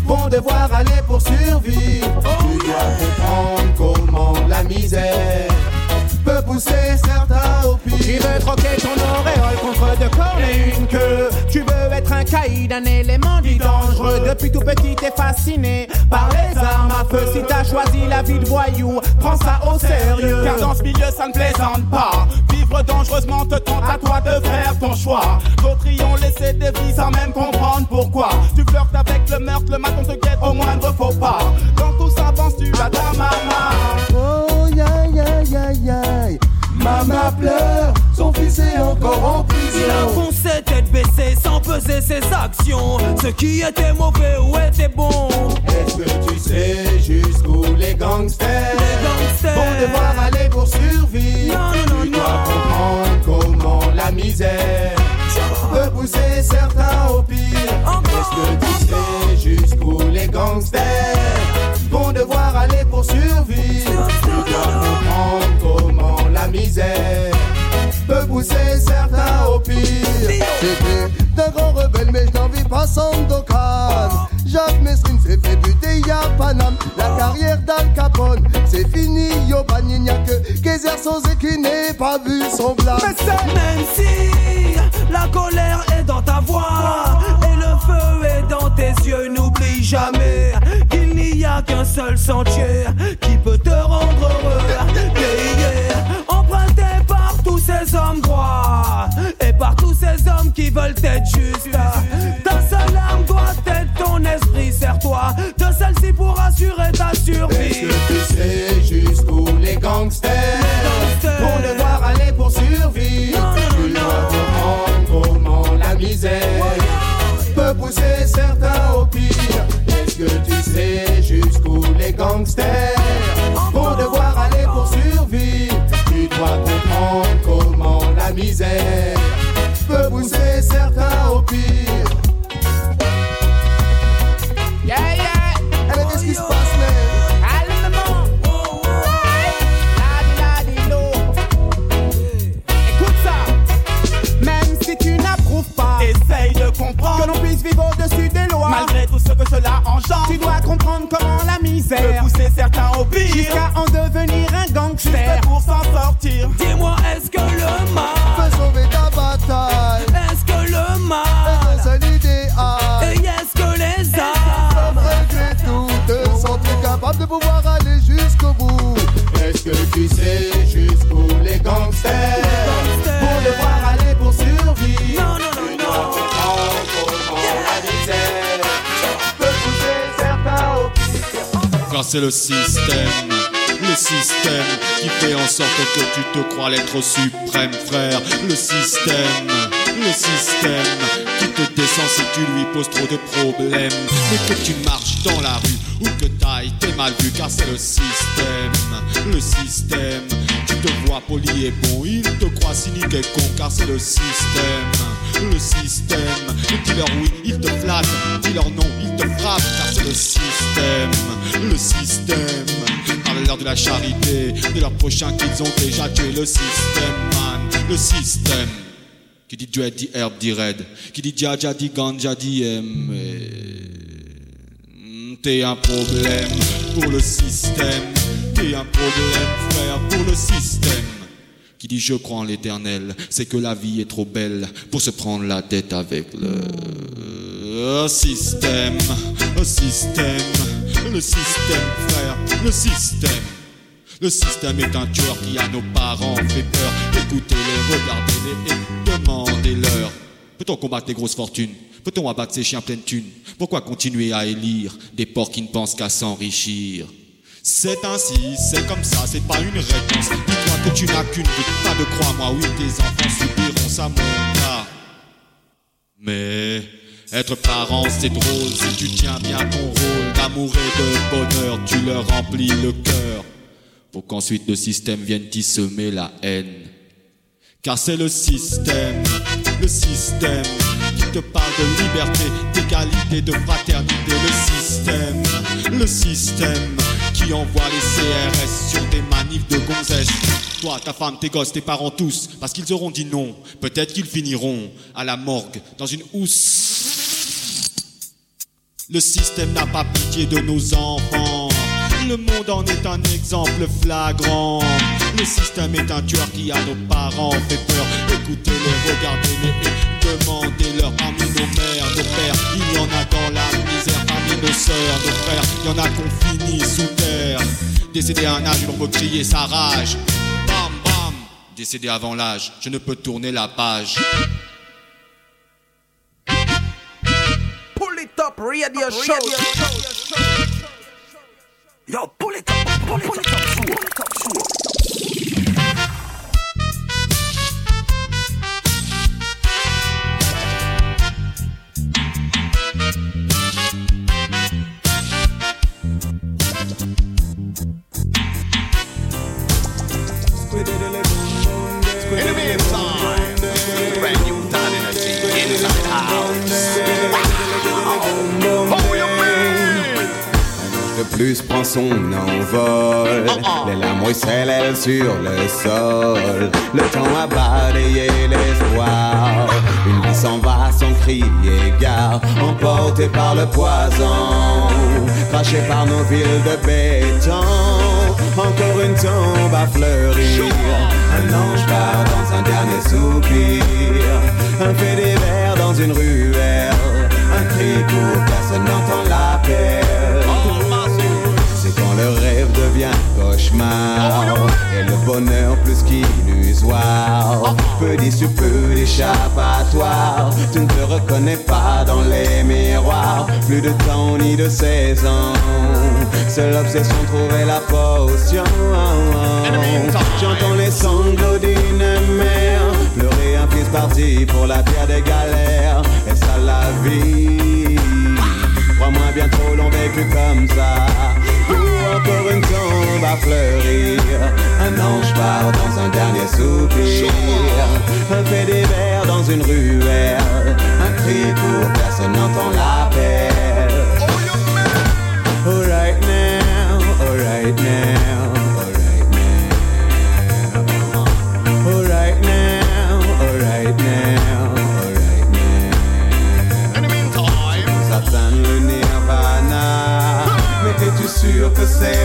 vont devoir aller pour survivre Tu dois comprendre misère peut pousser certains au pire. Tu veux troquer ton auréole contre deux cornes et une queue. Tu veux être un caïd, un élément dit dangereux. Depuis tout petit, t'es fasciné par les armes à feu. Si t'as choisi la vie de voyou, prends ça au sérieux. Car dans ce milieu, ça ne plaisante pas. Vivre dangereusement te tentent à toi de faire ton choix. D'autres y ont laissé des vies sans même comprendre pourquoi. Tu flirtes avec le meurtre, le matin te guette au moindre faux pas. Quand tout ça penses-tu à ta maman? Aïe. Maman pleure, son fils est encore en Il a prison. foncé tête baissée sans peser ses actions. Ce qui était mauvais ou était bon? Est-ce que tu sais jusqu'où les gangsters, gangsters vont devoir aller pour survivre Non, non, Tu non, dois comprendre comment la misère peut pousser certains au pire. Est-ce que tu sais jusqu'où les gangsters vont devoir aller pour survivre Tu dois comprendre comment la misère peut pousser certains au pire. C'était d'un grand rebelle, mais je n'en vis pas sans Sandokan. Jacques Messrine s'est fait buter, y'a Paname. La carrière d'Al Capone, c'est fini, yo ban, il que Kaiser Sosé qui n'ait pas vu son blâme. Même si la colère est dans ta voix et le feu est dans tes yeux, n'oublie jamais qu'il n'y a qu'un seul sentier qui peut te rendre heureux. Yeah, yeah. Emprunté par tous ces hommes droits et par tous ces hommes qui veulent être justes. Ta seule arme doit être ton esprit, serre-toi de celle-ci pour assurer ta Est-ce survie. que tu sais jusqu'où les gangsters vont devoir aller misère peut pousser certains au pire. Est-ce que tu sais jusqu'où les gangsters vont devoir aller pour survivre? Tu dois comprendre comment la misère peut pousser certains au pire. Yeah, yeah. Eh mais qu'est-ce qui se passe, cela engendre, tu dois comprendre comment la misère peut pousser certains au pire jusqu'à en devenir un gangster. Juste pour s'en sortir. Dis-moi, est-ce que le mal Fais sauver ta bataille. Est-ce que le mal est un seul idéal Et est-ce que les armes Malgré tout, te sens-tu capable de pouvoir aller jusqu'au bout Est-ce que tu sais jusqu'où les gangsters Car c'est le système, le système qui fait en sorte que tu te crois l'être suprême, frère. Le système, le système qui te descend si tu lui poses trop de problèmes. Mais que tu marches dans la rue ou que t'ailles, t'es mal vu, car c'est le système, le système qui te voit poli et bon. Il te croit cynique et con, car c'est le système, le système. Dis-leur oui, il te flatte, dis-leur non, il te frappe, car c'est le système, le système. Parle-leur de la charité, de leurs prochains qu'ils ont déjà tué. Le système, man, le système. Qui dit Dread dit Herb dit Red. Qui dit Jaja dit Ganja dit M. Et- T'es un problème pour le système. T'es un problème, frère, pour le système. Qui dit je crois en l'éternel, c'est que la vie est trop belle pour se prendre la tête avec le système, le système, le système, frère, le système. Le système est un tueur qui à nos parents fait peur. Écoutez-les, regardez-les et demandez-leur. Peut-on combattre les grosses fortunes? Peut-on abattre ces chiens pleines thunes? Pourquoi continuer à élire des porcs qui ne pensent qu'à s'enrichir? C'est ainsi, c'est comme ça, c'est pas une réponse. Dis-toi que tu n'as qu'une vie, pas de crois-moi, oui, tes enfants subiront ça, mon gars. Mais être parent, c'est drôle si tu tiens bien ton rôle d'amour et de bonheur, tu leur remplis le cœur pour qu'ensuite le système vienne t'y semer la haine. Car c'est le système, le système qui te parle de liberté, d'égalité, de fraternité. Le système, le système envoie les CRS sur des manifs de gonzesses. Toi, ta femme, tes gosses, tes parents, tous, parce qu'ils auront dit non. Peut-être qu'ils finiront à la morgue, dans une housse. Le système n'a pas pitié de nos enfants. Le monde en est un exemple flagrant. Le système est un tueur qui à nos parents fait peur. Écoutez-les, regardez-les et demandez-leur parmi nos mères, nos pères. Il y en a dans la misère parmi nos sœurs, nos frères. Il y en a qu'on finit sous terre. Décédé à un âge l'on peut crier sa rage. Bam, bam. décédé avant l'âge, je ne peux tourner la page. Pull it up, radio show. Yo, pull it up, pull it up, pull it up, pull it up. In plus prend son envol. Les larmes ruissellent sur le sol. Le temps a balayé l'espoir. Une vie s'en va sans crier gare, emportée par le poison, crachée par nos villes de béton. Encore une tombe à fleurir. Un ange part dans un dernier soupir. Un fait divers dans une ruelle. Un cri pour personne n'entend le rêve devient cauchemar. Et le bonheur plus qu'illusoire. Peu d'issue, peu d'échappatoire. Tu ne te reconnais pas dans les miroirs. Plus de temps ni de saison. Seule obsession, trouver la potion. J'entends les sanglots d'une mère. Pleurer un fils parti pour la terre des galères. Et ça la vie. Crois-moi bientôt l'ont vécu comme ça encore une tombe à fleurir. Un ange part dans un dernier soupir. Un fait divers dans une ruelle. Un cri pour personne n'entend l'appel Alright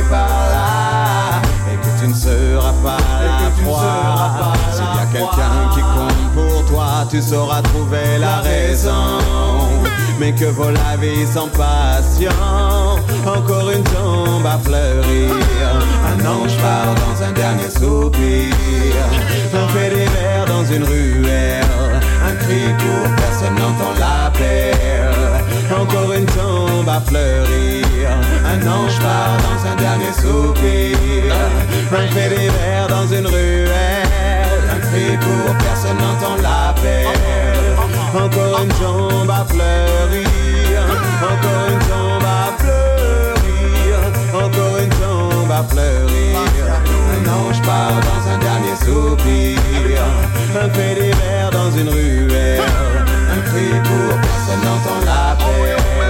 par là Et que tu ne seras pas la proie. S'il y a quelqu'un qui compte pour toi Tu sauras trouver la raison. Mais que vaut la vie sans passion? Encore une tombe à fleurir. Un ange part dans un dernier soupir. Un fait divers dans une ruelle. Un cri pour personne n'entend l'appel Encore une tombe à fleurir. Un ange part dans un dernier soupir. Un fait divers dans une ruelle. Un cri pour personne n'entend l'appel Encore une tombe à fleurir. Encore une tombe à fleurir. Encore une tombe à fleurir. Un ange part dans un dernier soupir. Un fait divers dans une ruelle. Un cri pour personne n'entend l'appel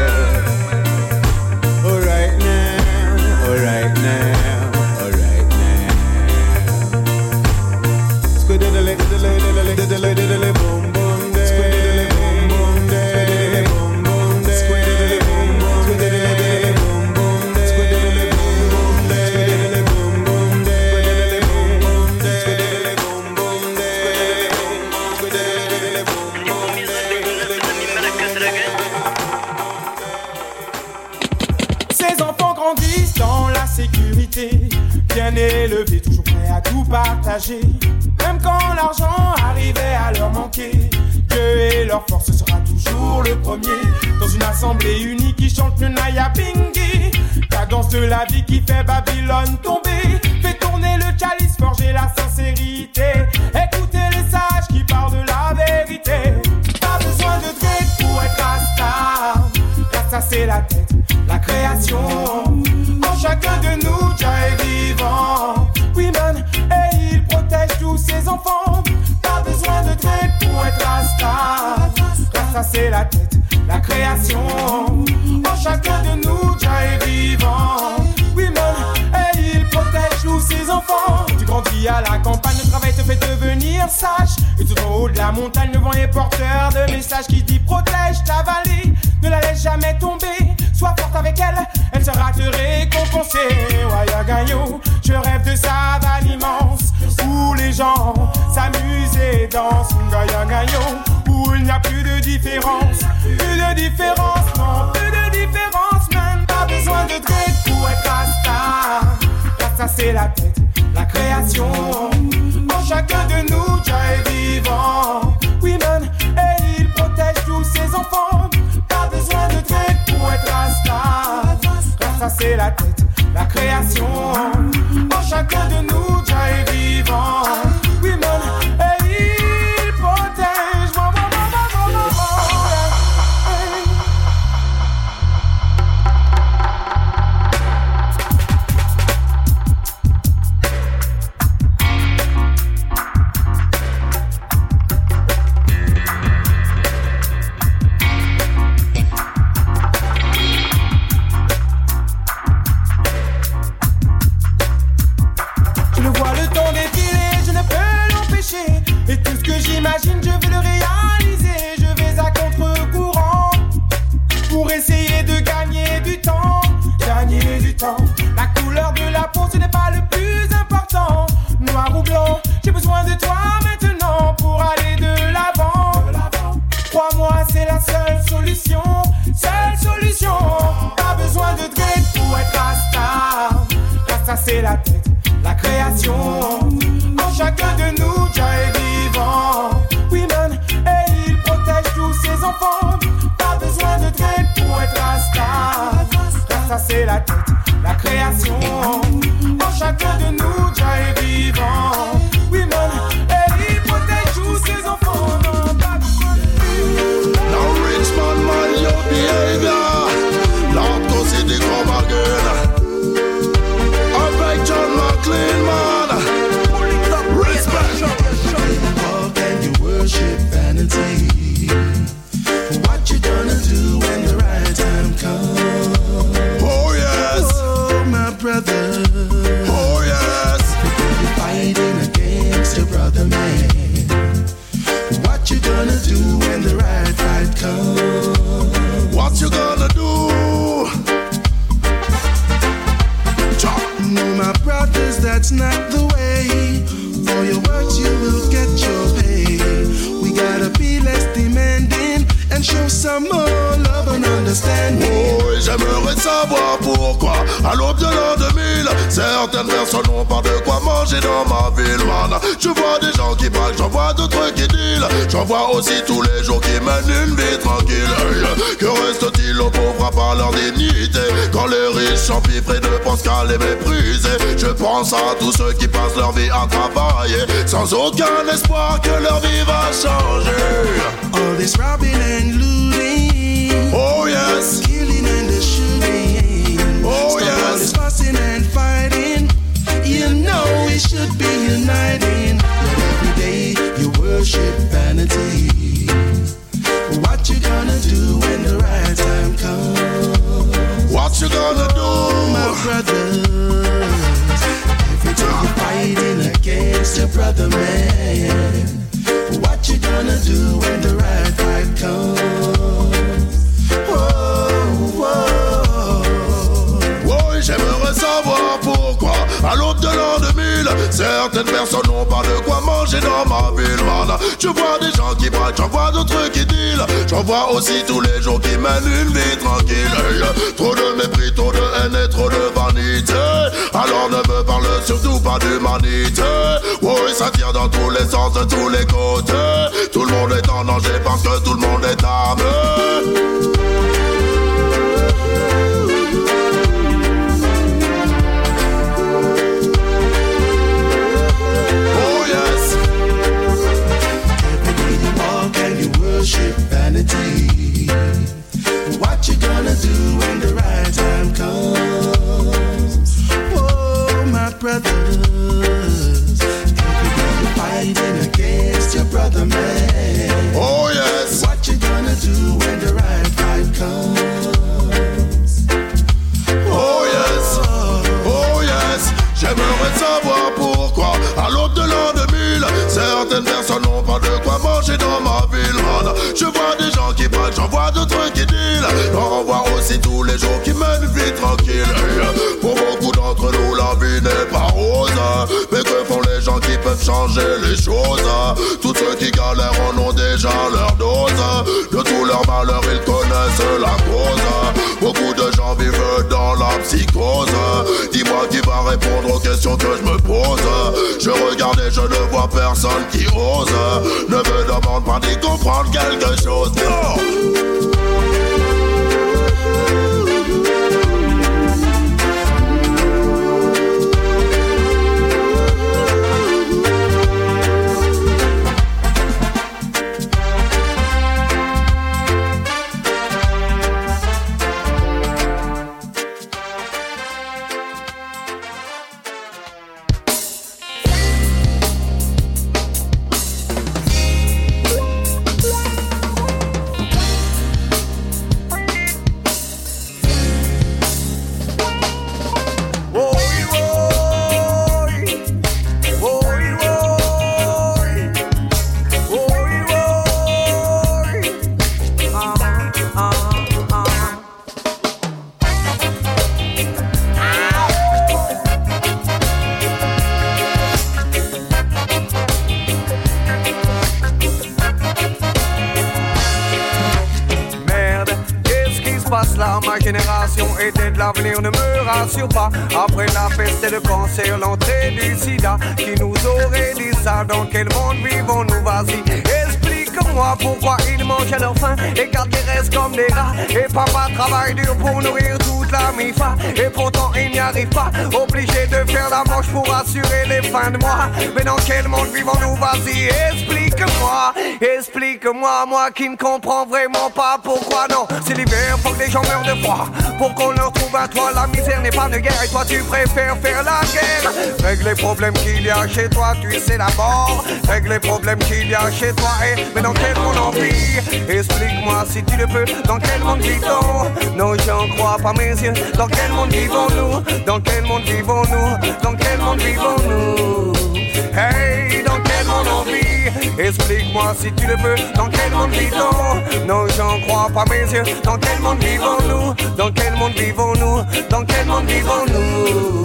partager. Même quand l'argent arrivait à leur manquer, Dieu et leur force sera toujours le premier. Dans une assemblée unie qui chante le Naya Bingi, la danse de la vie qui fait Babylone tomber, fait tourner le chalice, forger la sincérité. Écoutez les sages qui parlent de la vérité. Pas besoin de grec pour être Rasta. Rasta c'est la tête, la création. En chacun de nous, Dieu est vivant. Pour être Rasta. Rasta c'est la tête, la création. En chacun de nous, Dieu est vivant. Oui, man, et il protège tous ses enfants. Tu grandis à la campagne, le travail te fait devenir sage. Et tout en haut de la montagne, le vent est porteur de messages qui dit protège ta vallée. Ne la laisse jamais tomber. Sois forte avec elle, elle sera te récompenser. Wayagayo, je rêve de sa immense où s'amusent et dansent. Wayagayo, où il n'y a plus de différence. Plus de différence, non, plus de différence, man. Pas besoin de grec pour être Rasta. Rasta, c'est la tête, la création. En chacun de nous, Jah est vivant. Oui, man, et il protège tous ses enfants. Pas besoin de tête pour être Rasta. Rasta, c'est la tête, la création. Oh, chacun de nous, Jah est vivant. C'est la tête, la création. En chacun de nous, Jah est vivant. Oui, man, et il protège tous ses enfants. Pas besoin de dread pour être Rasta. Rasta, c'est la tête, la création. En chacun de nous, Jah est vivant. Oui, man, et il protège tous ses enfants. Non, pas de Now rich man mind your behavior Lord go see the j'aimerais savoir pourquoi, à l'aube de l'an 2000, certaines personnes n'ont pas de quoi manger dans ma ville, man. Je vois des gens qui braquent, j'en vois d'autres qui dealent. J'en vois aussi tous les jours qui mènent une vie tranquille. Que reste-t-il aux pauvres à part leur dignité? Quand les riches s'empiffrent et ne pensent qu'à les mépriser. Je pense à tous ceux qui passent leur vie à travailler, sans aucun espoir que leur vie va changer. All this robbing and looting. Oh yes. Killing fussing and fighting. You know we should be uniting. But every day you worship vanity. What you gonna do when the right time comes? What you gonna do? Oh, my brothers. Every day you're fighting against your brother certaines personnes n'ont pas de quoi manger dans ma ville, man. Je vois des gens qui braquent, j'en vois d'autres qui dealent. J'en vois aussi tous les jours qui mènent une vie tranquille. Trop de mépris, trop de haine et trop de vanité. Alors ne me parle surtout pas d'humanité. Oui, ça tire dans tous les sens, de tous les côtés. Tout le monde est en danger parce que tout le monde est armé. Tranquille. Pour beaucoup d'entre nous, la vie n'est pas rose, mais que font les gens qui peuvent changer les choses? Tous ceux qui galèrent en ont déjà leur dose. De tous leurs malheurs, ils connaissent la cause. Beaucoup de gens vivent dans la psychose. Dis-moi qui va répondre aux questions que je me pose. Je regardais et je ne vois personne qui ose. Ne me demande pas d'y comprendre quelque chose. Dur pour nourrir toute la MIFA. Et pourtant il n'y arrive pas, obligé de faire la manche pour assurer les fins de mois. Mais dans quel monde vivons-nous? Vas-y, explique-moi, explique-moi, moi qui ne comprends vraiment pas pourquoi non. C'est l'hiver, faut que les gens meurent de froid. Pour qu'on leur trouve un toit, la misère n'est pas de guerre. Et toi, tu préfères faire la guerre. Règle les problèmes qu'il y a chez toi, tu sais d'abord. Règle les problèmes qu'il y a chez toi. Et, mais dans quel monde on vit? Explique-moi si tu le peux. Dans quel monde vit-on Non, j'en crois pas mes yeux. Dans quel monde vivons-nous? Dans quel monde vivons-nous? Dans quel monde vivons-nous? Hey, Explique-moi si tu le peux, dans quel monde vivons Non, j'en crois pas mes yeux. Dans quel monde vivons-nous? Dans quel monde vivons-nous? Dans quel monde vivons-nous?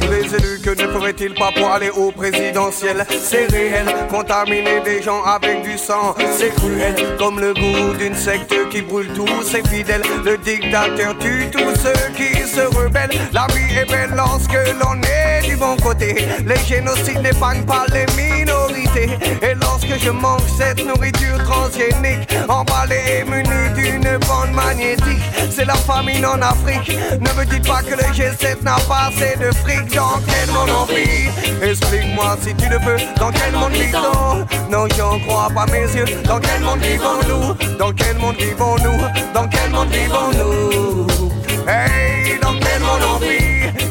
Tous les élus, que ne feraient-ils pas pour aller au présidentiel? C'est réel, contaminer des gens avec du sang, c'est cruel, comme le goût d'une secte qui brûle tous ses fidèles. Le dictateur tue tous ceux qui se rebellent. La vie est belle lorsque l'on est du bon côté. Les génocides n'épargnent pas les minorités. Et lorsque je mange cette nourriture transgénique, emballée et munie d'une bande magnétique, c'est la famine en Afrique. Ne me dites pas que le G7 n'a pas assez de fric. Dans quel monde on vit? Explique-moi si tu le veux. Dans quel monde vit-on Non, j'en crois pas mes yeux. Dans quel monde vivons-nous? Dans quel monde vivons-nous? Dans quel monde vivons-nous? Hey, dans quel monde on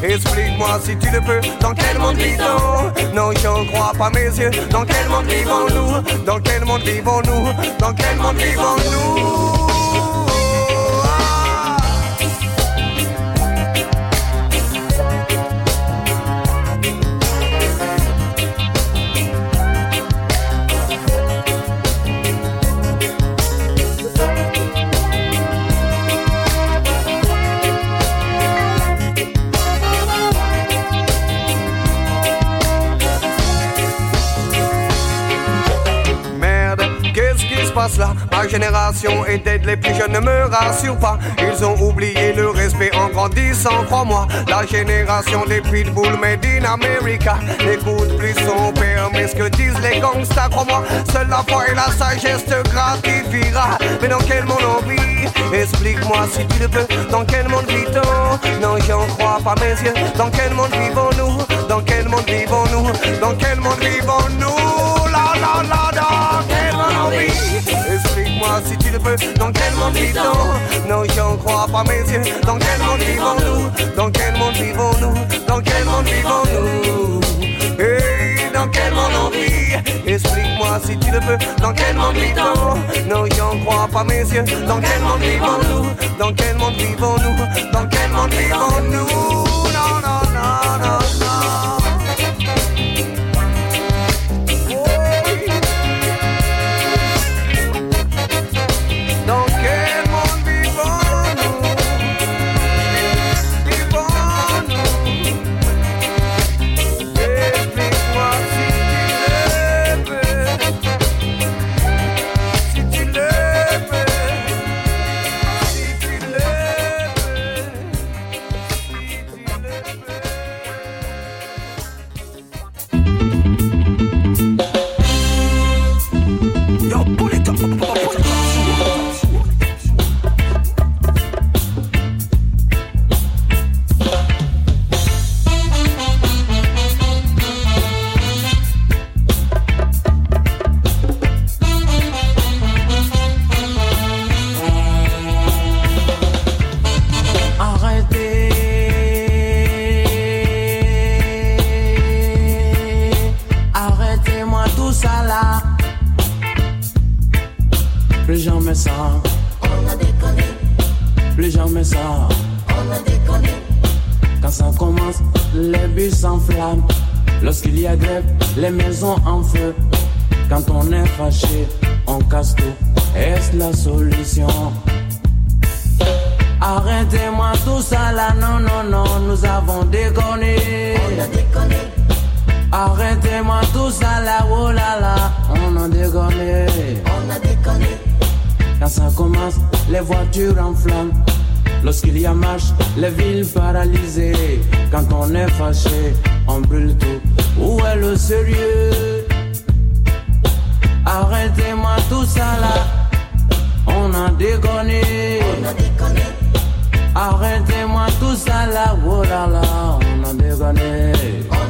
Explique-moi si tu le peux. Dans quel monde vit-on Non, j'en crois pas mes yeux. Dans quel monde vivons-nous? Dans quel monde vivons-nous? Dans quel monde vivons-nous? Ma génération est dead, les plus jeunes ne me rassurent pas. Ils ont oublié le respect en grandissant, crois-moi. La génération des pitbulls made in America n'écoute plus son père, mais ce que disent les gangsters, crois-moi. Seule la foi et la sagesse te gratifiera. Mais dans quel monde on vit? Explique-moi si tu le peux. Dans quel monde vit-on? Non, j'en crois pas mes yeux. Dans quel monde vivons-nous? Dans quel monde vivons-nous? Dans quel monde vivons-nous? La la la dans Si tu le peux. Dans quel monde vit-on Non, j'en crois pas mes yeux. Dans quel monde vivons-nous? Dans quel monde vivons-nous? Dans quel monde vivons-nous? Hey, dans quel monde on vit? Explique-moi si tu le peux. Dans quel monde vit-on Non, j'en crois pas mes yeux. Dans quel monde vivons-nous? Dans quel monde vivons-nous? Dans quel monde vivons-nous? Non, non, non, non. Les maisons en feu. Quand on est fâché, on casse tout. Est-ce la solution? Arrêtez-moi tout ça là, non, non, non, nous avons déconné. on a déconné, Arrêtez-moi tout ça là, oh là là, on a déconné. on a déconné, Quand ça commence, les voitures en flammes. Lorsqu'il y a marche, les villes paralysées. Quand on est fâché, on brûle tout. Où est le sérieux? Arrêtez-moi tout ça là. On a déconné. on a déconné, Arrêtez-moi tout ça là. Oh là là, on a déconné. on a déconné.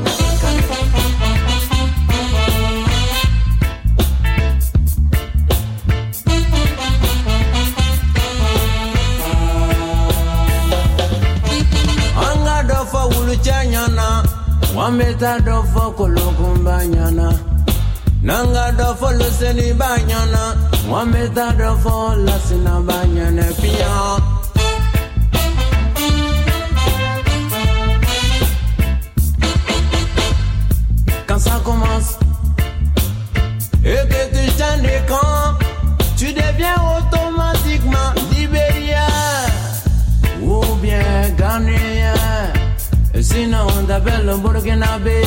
Wameta dofo Nanga dofo luseni banyana lasina banyana pia. Quand ça commence Et que tu de Sinon, on t'appelle le Burkinabé.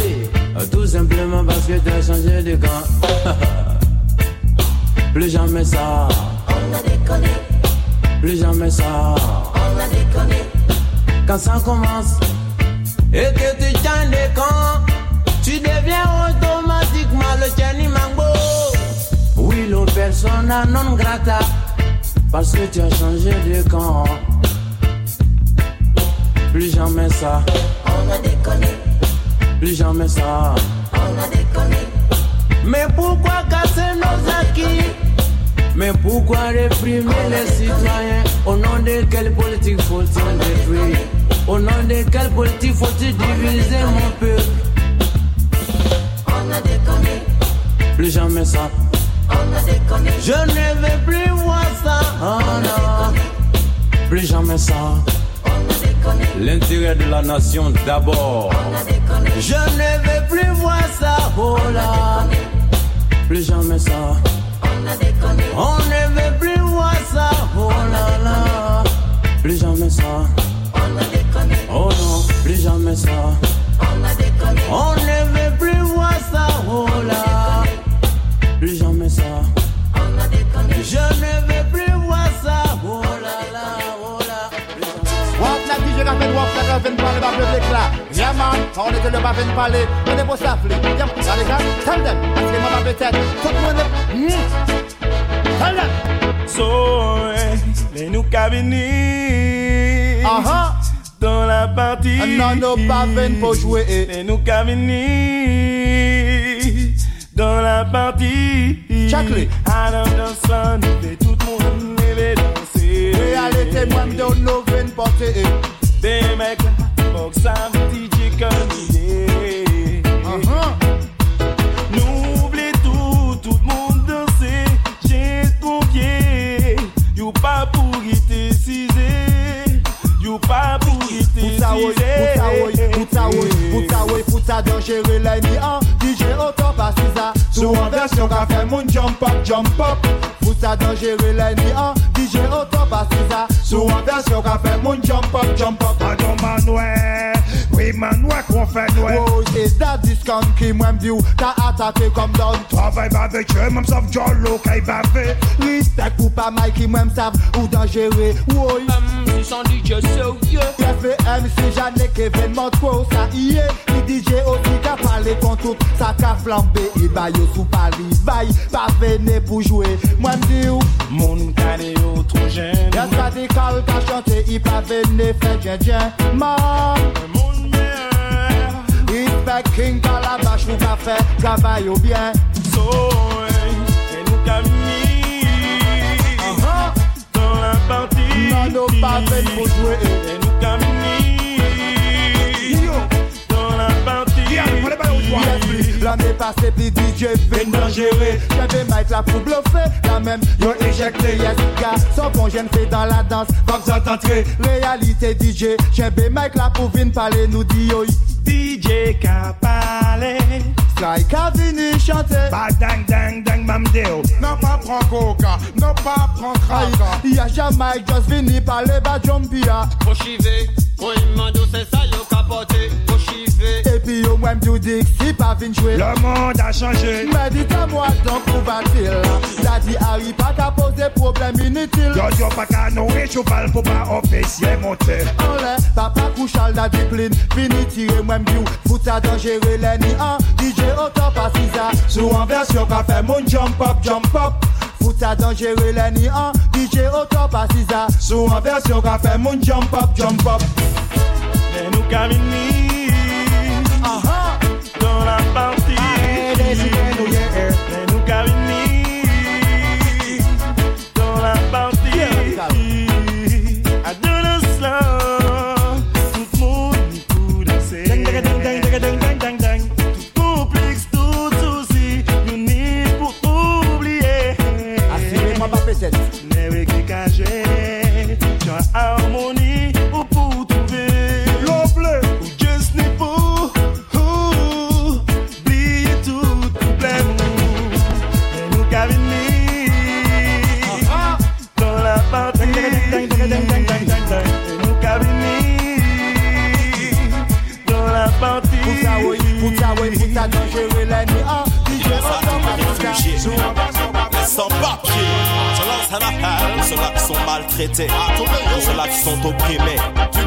Euh, Tout simplement parce que t'as changé de camp. Plus jamais ça, On a déconné, plus jamais ça. on a déconné, Quand ça commence et que tu changes de camp, tu deviens automatiquement le Kenny Mango. Oui, le persona non grata, parce que tu as changé de camp. Plus jamais ça, on a déconné, plus jamais ça. on a déconné, Mais pourquoi casser nos acquis? Mais pourquoi réprimer les citoyens? Au nom de quelle politique faut-il détruire? Au nom de quelle politique faut-il diviser mon peuple? On a déconné, Plus jamais ça. on a déconné, Je ne veux plus voir ça. Oh non. Plus jamais ça. L'intérêt de la nation d'abord. Je ne veux plus voir ça. Oh là. Plus jamais ça. on a déconné, On ne veut plus voir ça. Oh là là. Plus jamais ça. on a déconné, Oh non, plus jamais ça. on a déconné, On ne veut plus voir ça. Oh là. Plus jamais ça. on a Je ne veux plus fen wap la ka fen pale ba blek la Ya man, on est le ba fen pale On est pour ça fli Yam, ma peut-être Tout So, eh, qu'à venir Aha dans la partie. Non, non, pas ven pour jouer. Les nous qu'à venir dans la partie. Adam fait tout le monde lever danser. Réalité, moi m'donne no ven porter eh. Demek, mok sa mti di kandide uh-huh. Nou ble tou, tout moun danse Jet konpye Yo pa pou gite size Yo pa pou gite size. Pouta woy, pouta woy, pouta dangere la ni an. DJ otan pasi za Sou an versyon ka fe moun jump up, jump up. Pouta dangere la ni an DJ otan pas ça Sou an version ka fè moun jump up, jump up. Pardon Manuel, oui Manuel qu'on fait Noël. Oh, c'est that discount qui m'aime dit ou T'as attaqué comme down Travail avec eux, même sauf Jolo, kay bavé. Respect pour pas mal qui m'aime savent ou dangereux Woy Ils sont DJ sérieux. FM si j'en ai qu'événement trop ça y est Les DJ aussi qu'a parlé contre tout ça qu'a flambé Et bah yo sous Paris Bye, pas venez pour jouer Moi m'dis ou Mon cadet trop jeune. Y'a ça des calmes qu'a chanté Il pas venez faire djen djen Man Mon meilleur. Respect King Calabash Nous qu'a fait travail au bien So, eh, et nous camini dans la partie. Non, non, pas venez pour jouer Et nous camini dans L'année passée, puis DJ fait gérer. J'avais Mike là pour bluffer, la même, yo éjecté, yes, gars. Sans bon, j'aime fait dans la danse, pas besoin d'entrer. Réalité DJ, j'avais Mike là pour venir parler, nous dit yo. DJ qu'a parlé. Sky qu'a venu chanter. Ba dang dang dang mamdeo. Non pas prend coca, non pas prend craca. Y'a Jamaïque just venu parler, ba jumpia. Faut chiver, faut imando, c'est ça, yo kapote, pou chive Epi yo mwen mdoudik, si pa vin chwe Le mond a chanje Medite mwa tan pou batil Dadi Harry pa ka pose problem inutil Yon yo pa ka nou rechouval pou pa ofesye monte An lè, papa kouchal da diplin Fini tire mwen mdiou, lè ni an DJ Sou an versyon ka fe moun jump up, jump up Fouta danjere le ni an DJ otan pasi za Sou an versyon ka fe moun jump up, jump up. Men nou ka vini la pan chercher, tu as harmonie pour trouver. L'eau bleue ou juste n'est pour tout problème. Et nous dans la partie. Et nous qu'à dans la partie. Appel, ceux-là qui sont maltraités, ceux-là qui sont opprimés.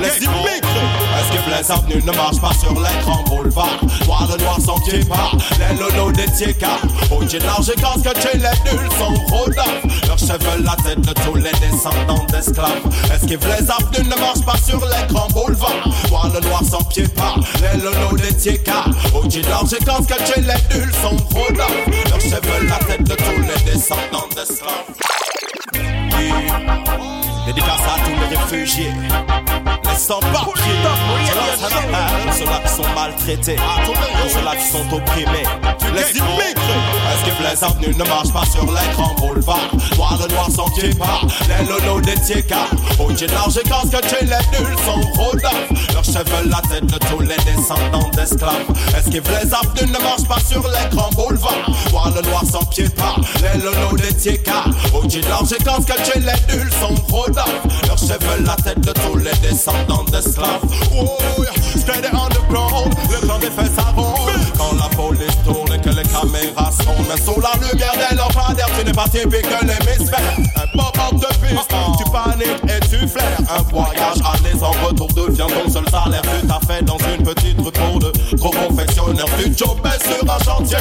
Les immigrés, est-ce que Blaise Avenue ne marche pas sur les grands boulevards? Noir le noir sans pied pas, les lolos des tiékas. Au j'ai large quand que chez les nuls sont rodolphes. Leurs cheveux la tête de tous les descendants d'esclaves. Est-ce que Blaise Avenue ne marche pas sur les grands boulevards? Noir le noir sans pied pas, les lolos des tiékas. Au j'ai large quand que chez les nuls sont rodolphes. Leurs cheveux la tête de tous les descendants d'esclaves. Dédicace à tous les réfugiés, les un appel, ceux-là qui sont maltraités, ceux-là qui sont opprimés. Les immigrés, est-ce que Blaise Avenue ne marche pas sur les grands boulevards? Noir le noir sans pied pas, les lolos des tiékas. Au j'ai large quand que chez les nuls sont rodolphes. Leurs cheveux la tête de tous les descendants d'esclaves. Est-ce que Blaise Avenue ne marche pas sur les grands boulevards? Noir le noir sans pied pas, les lolos des tiékas. Au j'ai large quand que chez les nuls sont rodolphes. Leurs cheveux la tête de tous les descendants d'esclaves. Oh, yeah. on the ground, le clan des fesses. Quand la police tourne et que les caméras sont, mais sous la lumière des lampadaires, tu n'es pas typique que l'hémisphère. Un pop-up de piste, tu paniques et tu flaires. Un voyage aller en retour devient ton seul salaire. Tu t'as fait dans une petite retour de gros confessionnaire. Tu chopais sur un chantier,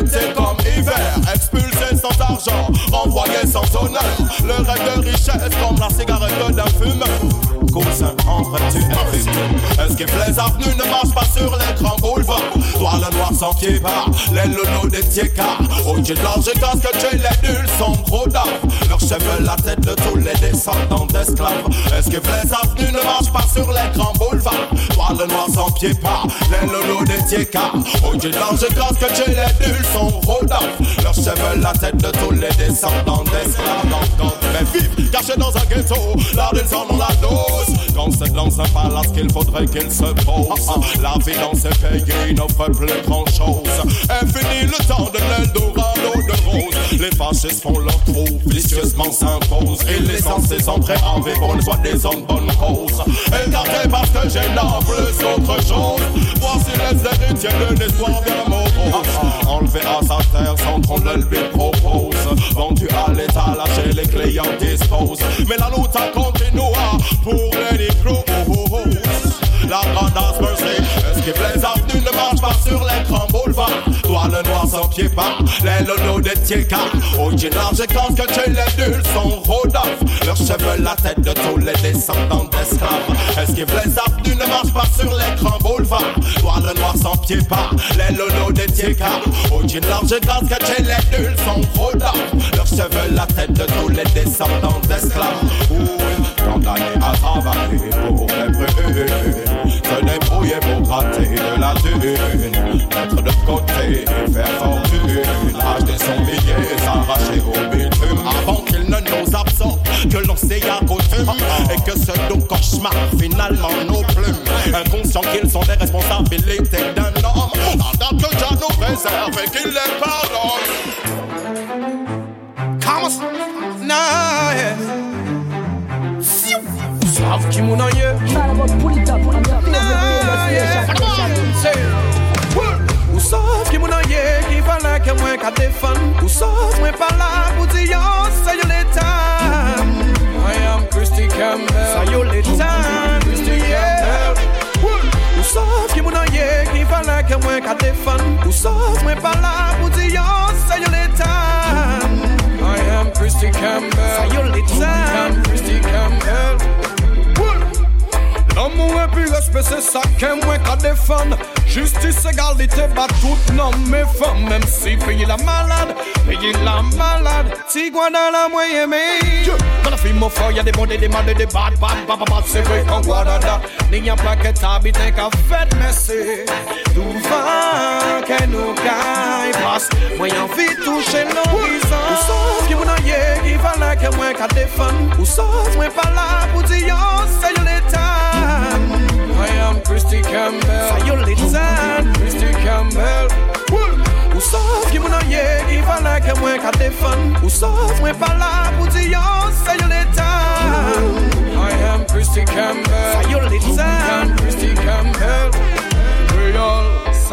été comme hiver. Expulsé sans argent, renvoyé sans honneur. Le rêve de richesse comme la cigarette d'un fumeur. Tu. Est-ce que Blaise Avenue ne marche pas sur les grands boulevards? Toi, le noir sans pied bas, les lolos des tiékas. Au j'ai de l'ange quand que chez les nuls sont gros dames. Leurs cheveux, la tête de tous les descendants d'esclaves. Est-ce que Blaise Avenue ne marche pas sur les grands boulevards? Toi, le noir sans pied bas, les lolos des tiékas. Au j'ai de l'ange quand que chez les nuls sont gros dames. Leurs cheveux, la tête de tous les descendants d'esclaves. Mais vive, caché dans un ghetto, l'art ils en ont la. Quand c'est dans un palace qu'il faudrait qu'il se pose. La vie dans ces pays n'offre plus grand chose. Infini le temps de l'Eldorado de rose. Les fascistes font leur trou, vicieusement s'imposent. Et les censés sont prêts à vivre le soi-disant bonne cause. Écarté parce que j'ai plus autre chose. Voici les héritiers de l'histoire bien morose. Enlevé à sa terre sans qu'on le lui propose. Vendu à l'état, lâché les clients disposent. Mais la lutte continua pour les crocs, oh oh oh. Mercy, Let's qu'il plaise Marche pas sur les grands boulevards? Toi le noir sans pied pas, les lolos des tiékas. Au j'ai large quand que chez les nuls sont rodolphes. Leurs cheveux, la tête de tous les descendants d'esclaves. Que Blaise Avenue ne marche pas sur les grands boulevards? Toi le noir sans pied pas, les lolos des tiékas. Au j'ai large quand que chez les nuls sont rodolphes. Leurs cheveux, la tête de tous les descendants d'esclaves. Oui, condamné à travailler pour les brunes. débrouiller pour de la thune, mettre de côté, faire fortune, acheter son billet, s'arracher au bitume avant qu'il ne nous absorbe, que l'on à côté et que ce cauchemar finalement qu'ils sont des responsabilités d'un homme, pendant que nous préserve et qu'il les pardonne. Yeah. Sav ki moun an ye? Nah, yeah. Say, Ou sav ki moun an ye Ki fala ke mwen ka defan? Ou sav mwen pala pou I am Christy Campbell. Sa yo letan. Christy Campbell. Ou sav ki moun an ye Ki fala ke mwen ka defan? Ou sav mwen pala pou di yo Sa yo letan. I am Christy Campbell. Sa yo letan. Christy Campbell L'amour et puis respect, c'est ça moins qu'à défendre. Justice, égalité, bat toutes non mes femmes. Même si la malade, la malade. Si quoi dans la moyenne, mais. Dans la film, au fort, y'a des bons des mal des bad, bad, bad, bad. C'est vrai qu'en Guadada, n'y a pas que t'habites qu'à fête, mais c'est. Tout va, que nous gagne, passe. Moi, y'a envie de toucher l'horizon. Ou sauf qui m'en aille, qui va là, que moi qu'à défendre. Ou sauf, moi pas là pour dire, oh, c'est l'état. I am Christy Campbell. Say you listen, Christy Campbell. Ou sauf ki moun an ye, ki fala ke mwen ka defan Ou sauf mwen pala pou di yo, say you listen I am Christy Campbell. Say you listen,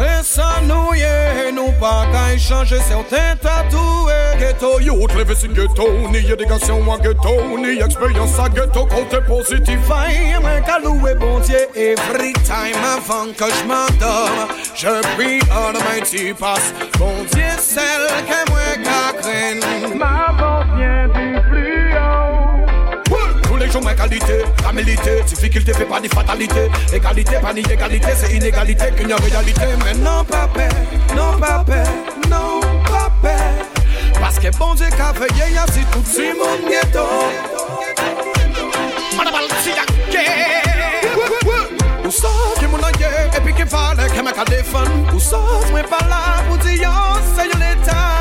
Christy Campbell. Creole. C'est ça nous yeah, nous pas qu'à échanger certains tatoués Ghetto youth, levé si ghetto, ni éducation à ghetto, ni expérience à ghetto, côté positif Aïe, moi qu'à louer bon Dieu every time avant que je m'endorme Je prie Almighty passe, bon Dieu celle que moi qu'à craindre Ma voix qualité, amélité, difficulté fait pas de fatalité. Égalité, pas ni égalité, c'est inégalité qu'une réalité. Mais non, pas paix, non, pas paix, non, pas paix. Parce que bon Dieu qu'a veillé, y'a si tout si mon ghetto. Ou sauf qui m'en aille, et puis qui fallait que m'a qu'à défendre. Ou sauf, moi pas là pour dire, oh, c'est une état.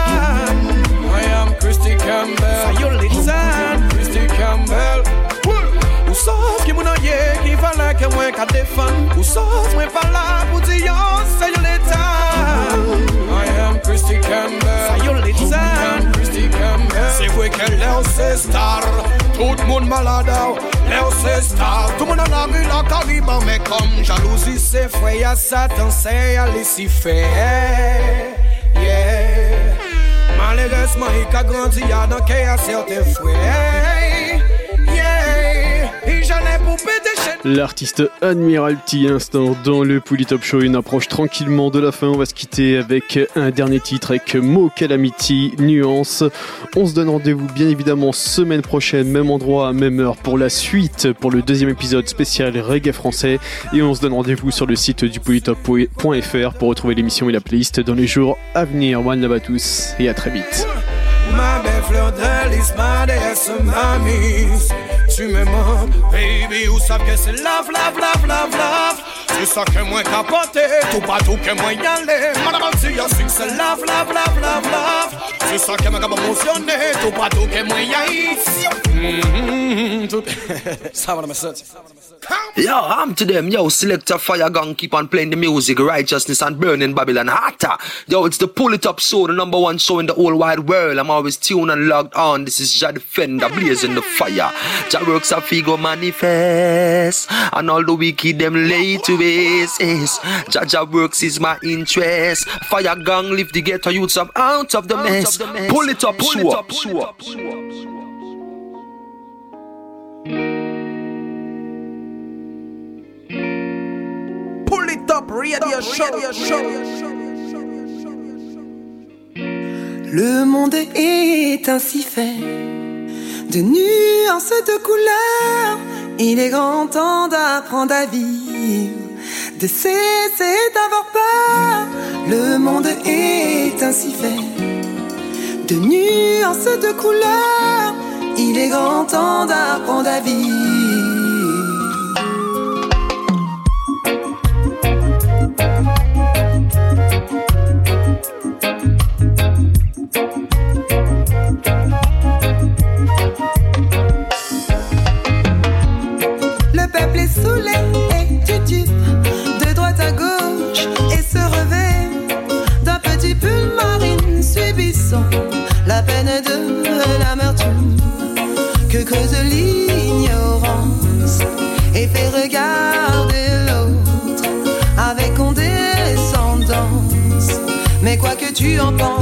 I am Christy Campbell. Ye, ki fala ke mwen ka defan Ou sauf mwen pala pou di yo, se yo letan I am Christy Campbell Say you listen, Christy Campbell Se vwe ke le ou se star. Tout moun malada ou, le ou se star. Tout moun an la kaliban Me kom jalousi se fwe ya satan Se ya lisi fe Yeah. Malheureusement, il a grandi à dans a certains fouets. L'artiste Admiralty, instant dans le Polytop Show, une approche tranquillement de la fin. On va se quitter avec un dernier titre avec Mo Calamity, Nuance. On se donne rendez-vous bien évidemment semaine prochaine, même endroit, même heure pour la suite, pour le deuxième épisode spécial reggae français. Et on se donne rendez-vous sur le site du polytop.fr pour retrouver l'émission et la playlist dans les jours à venir. One love à tous et à très vite. Ma belle fleur de lys, ma déesse, mamie Tu me manques, baby, ou savent que c'est love, love, love, love, love. C'est ça que moi capoté, tout partout que moi y aller Madame si y'a su que c'est love, love, love, love, love. C'est ça que moi émotionné, tout partout que moi y aille Tout... Ça va, ma soeur Yo, I'm to them. Yo, selector fire gun, keep on playing the music, righteousness and burning Babylon hotter. Yo, it's the pull it up show, the number one show in the whole wide world. I'm always tuned and logged on. This is Jah Defender, blazing the fire. Jah works a figure manifest, and all the wicked them lay to waste. Yes, Jah Jah works is my interest. Fire gang, lift the ghetto youths up out of the mess. Pull it up, pull it up, show up. Pull it up, radio show Le monde est ainsi fait de nuances de couleurs. Il est grand temps d'apprendre à vivre, de cesser d'avoir peur. Le monde est ainsi fait de nuances de couleurs. Il est grand temps d'apprendre à vivre. plus entendre.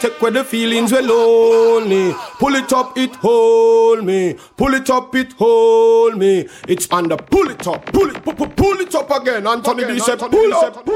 Check take the feelings were lonely. Pull it up, it hold me. Pull it up, it hold me. It's under pull it up, pull it, pull, it up again. Anthony B said, pull up.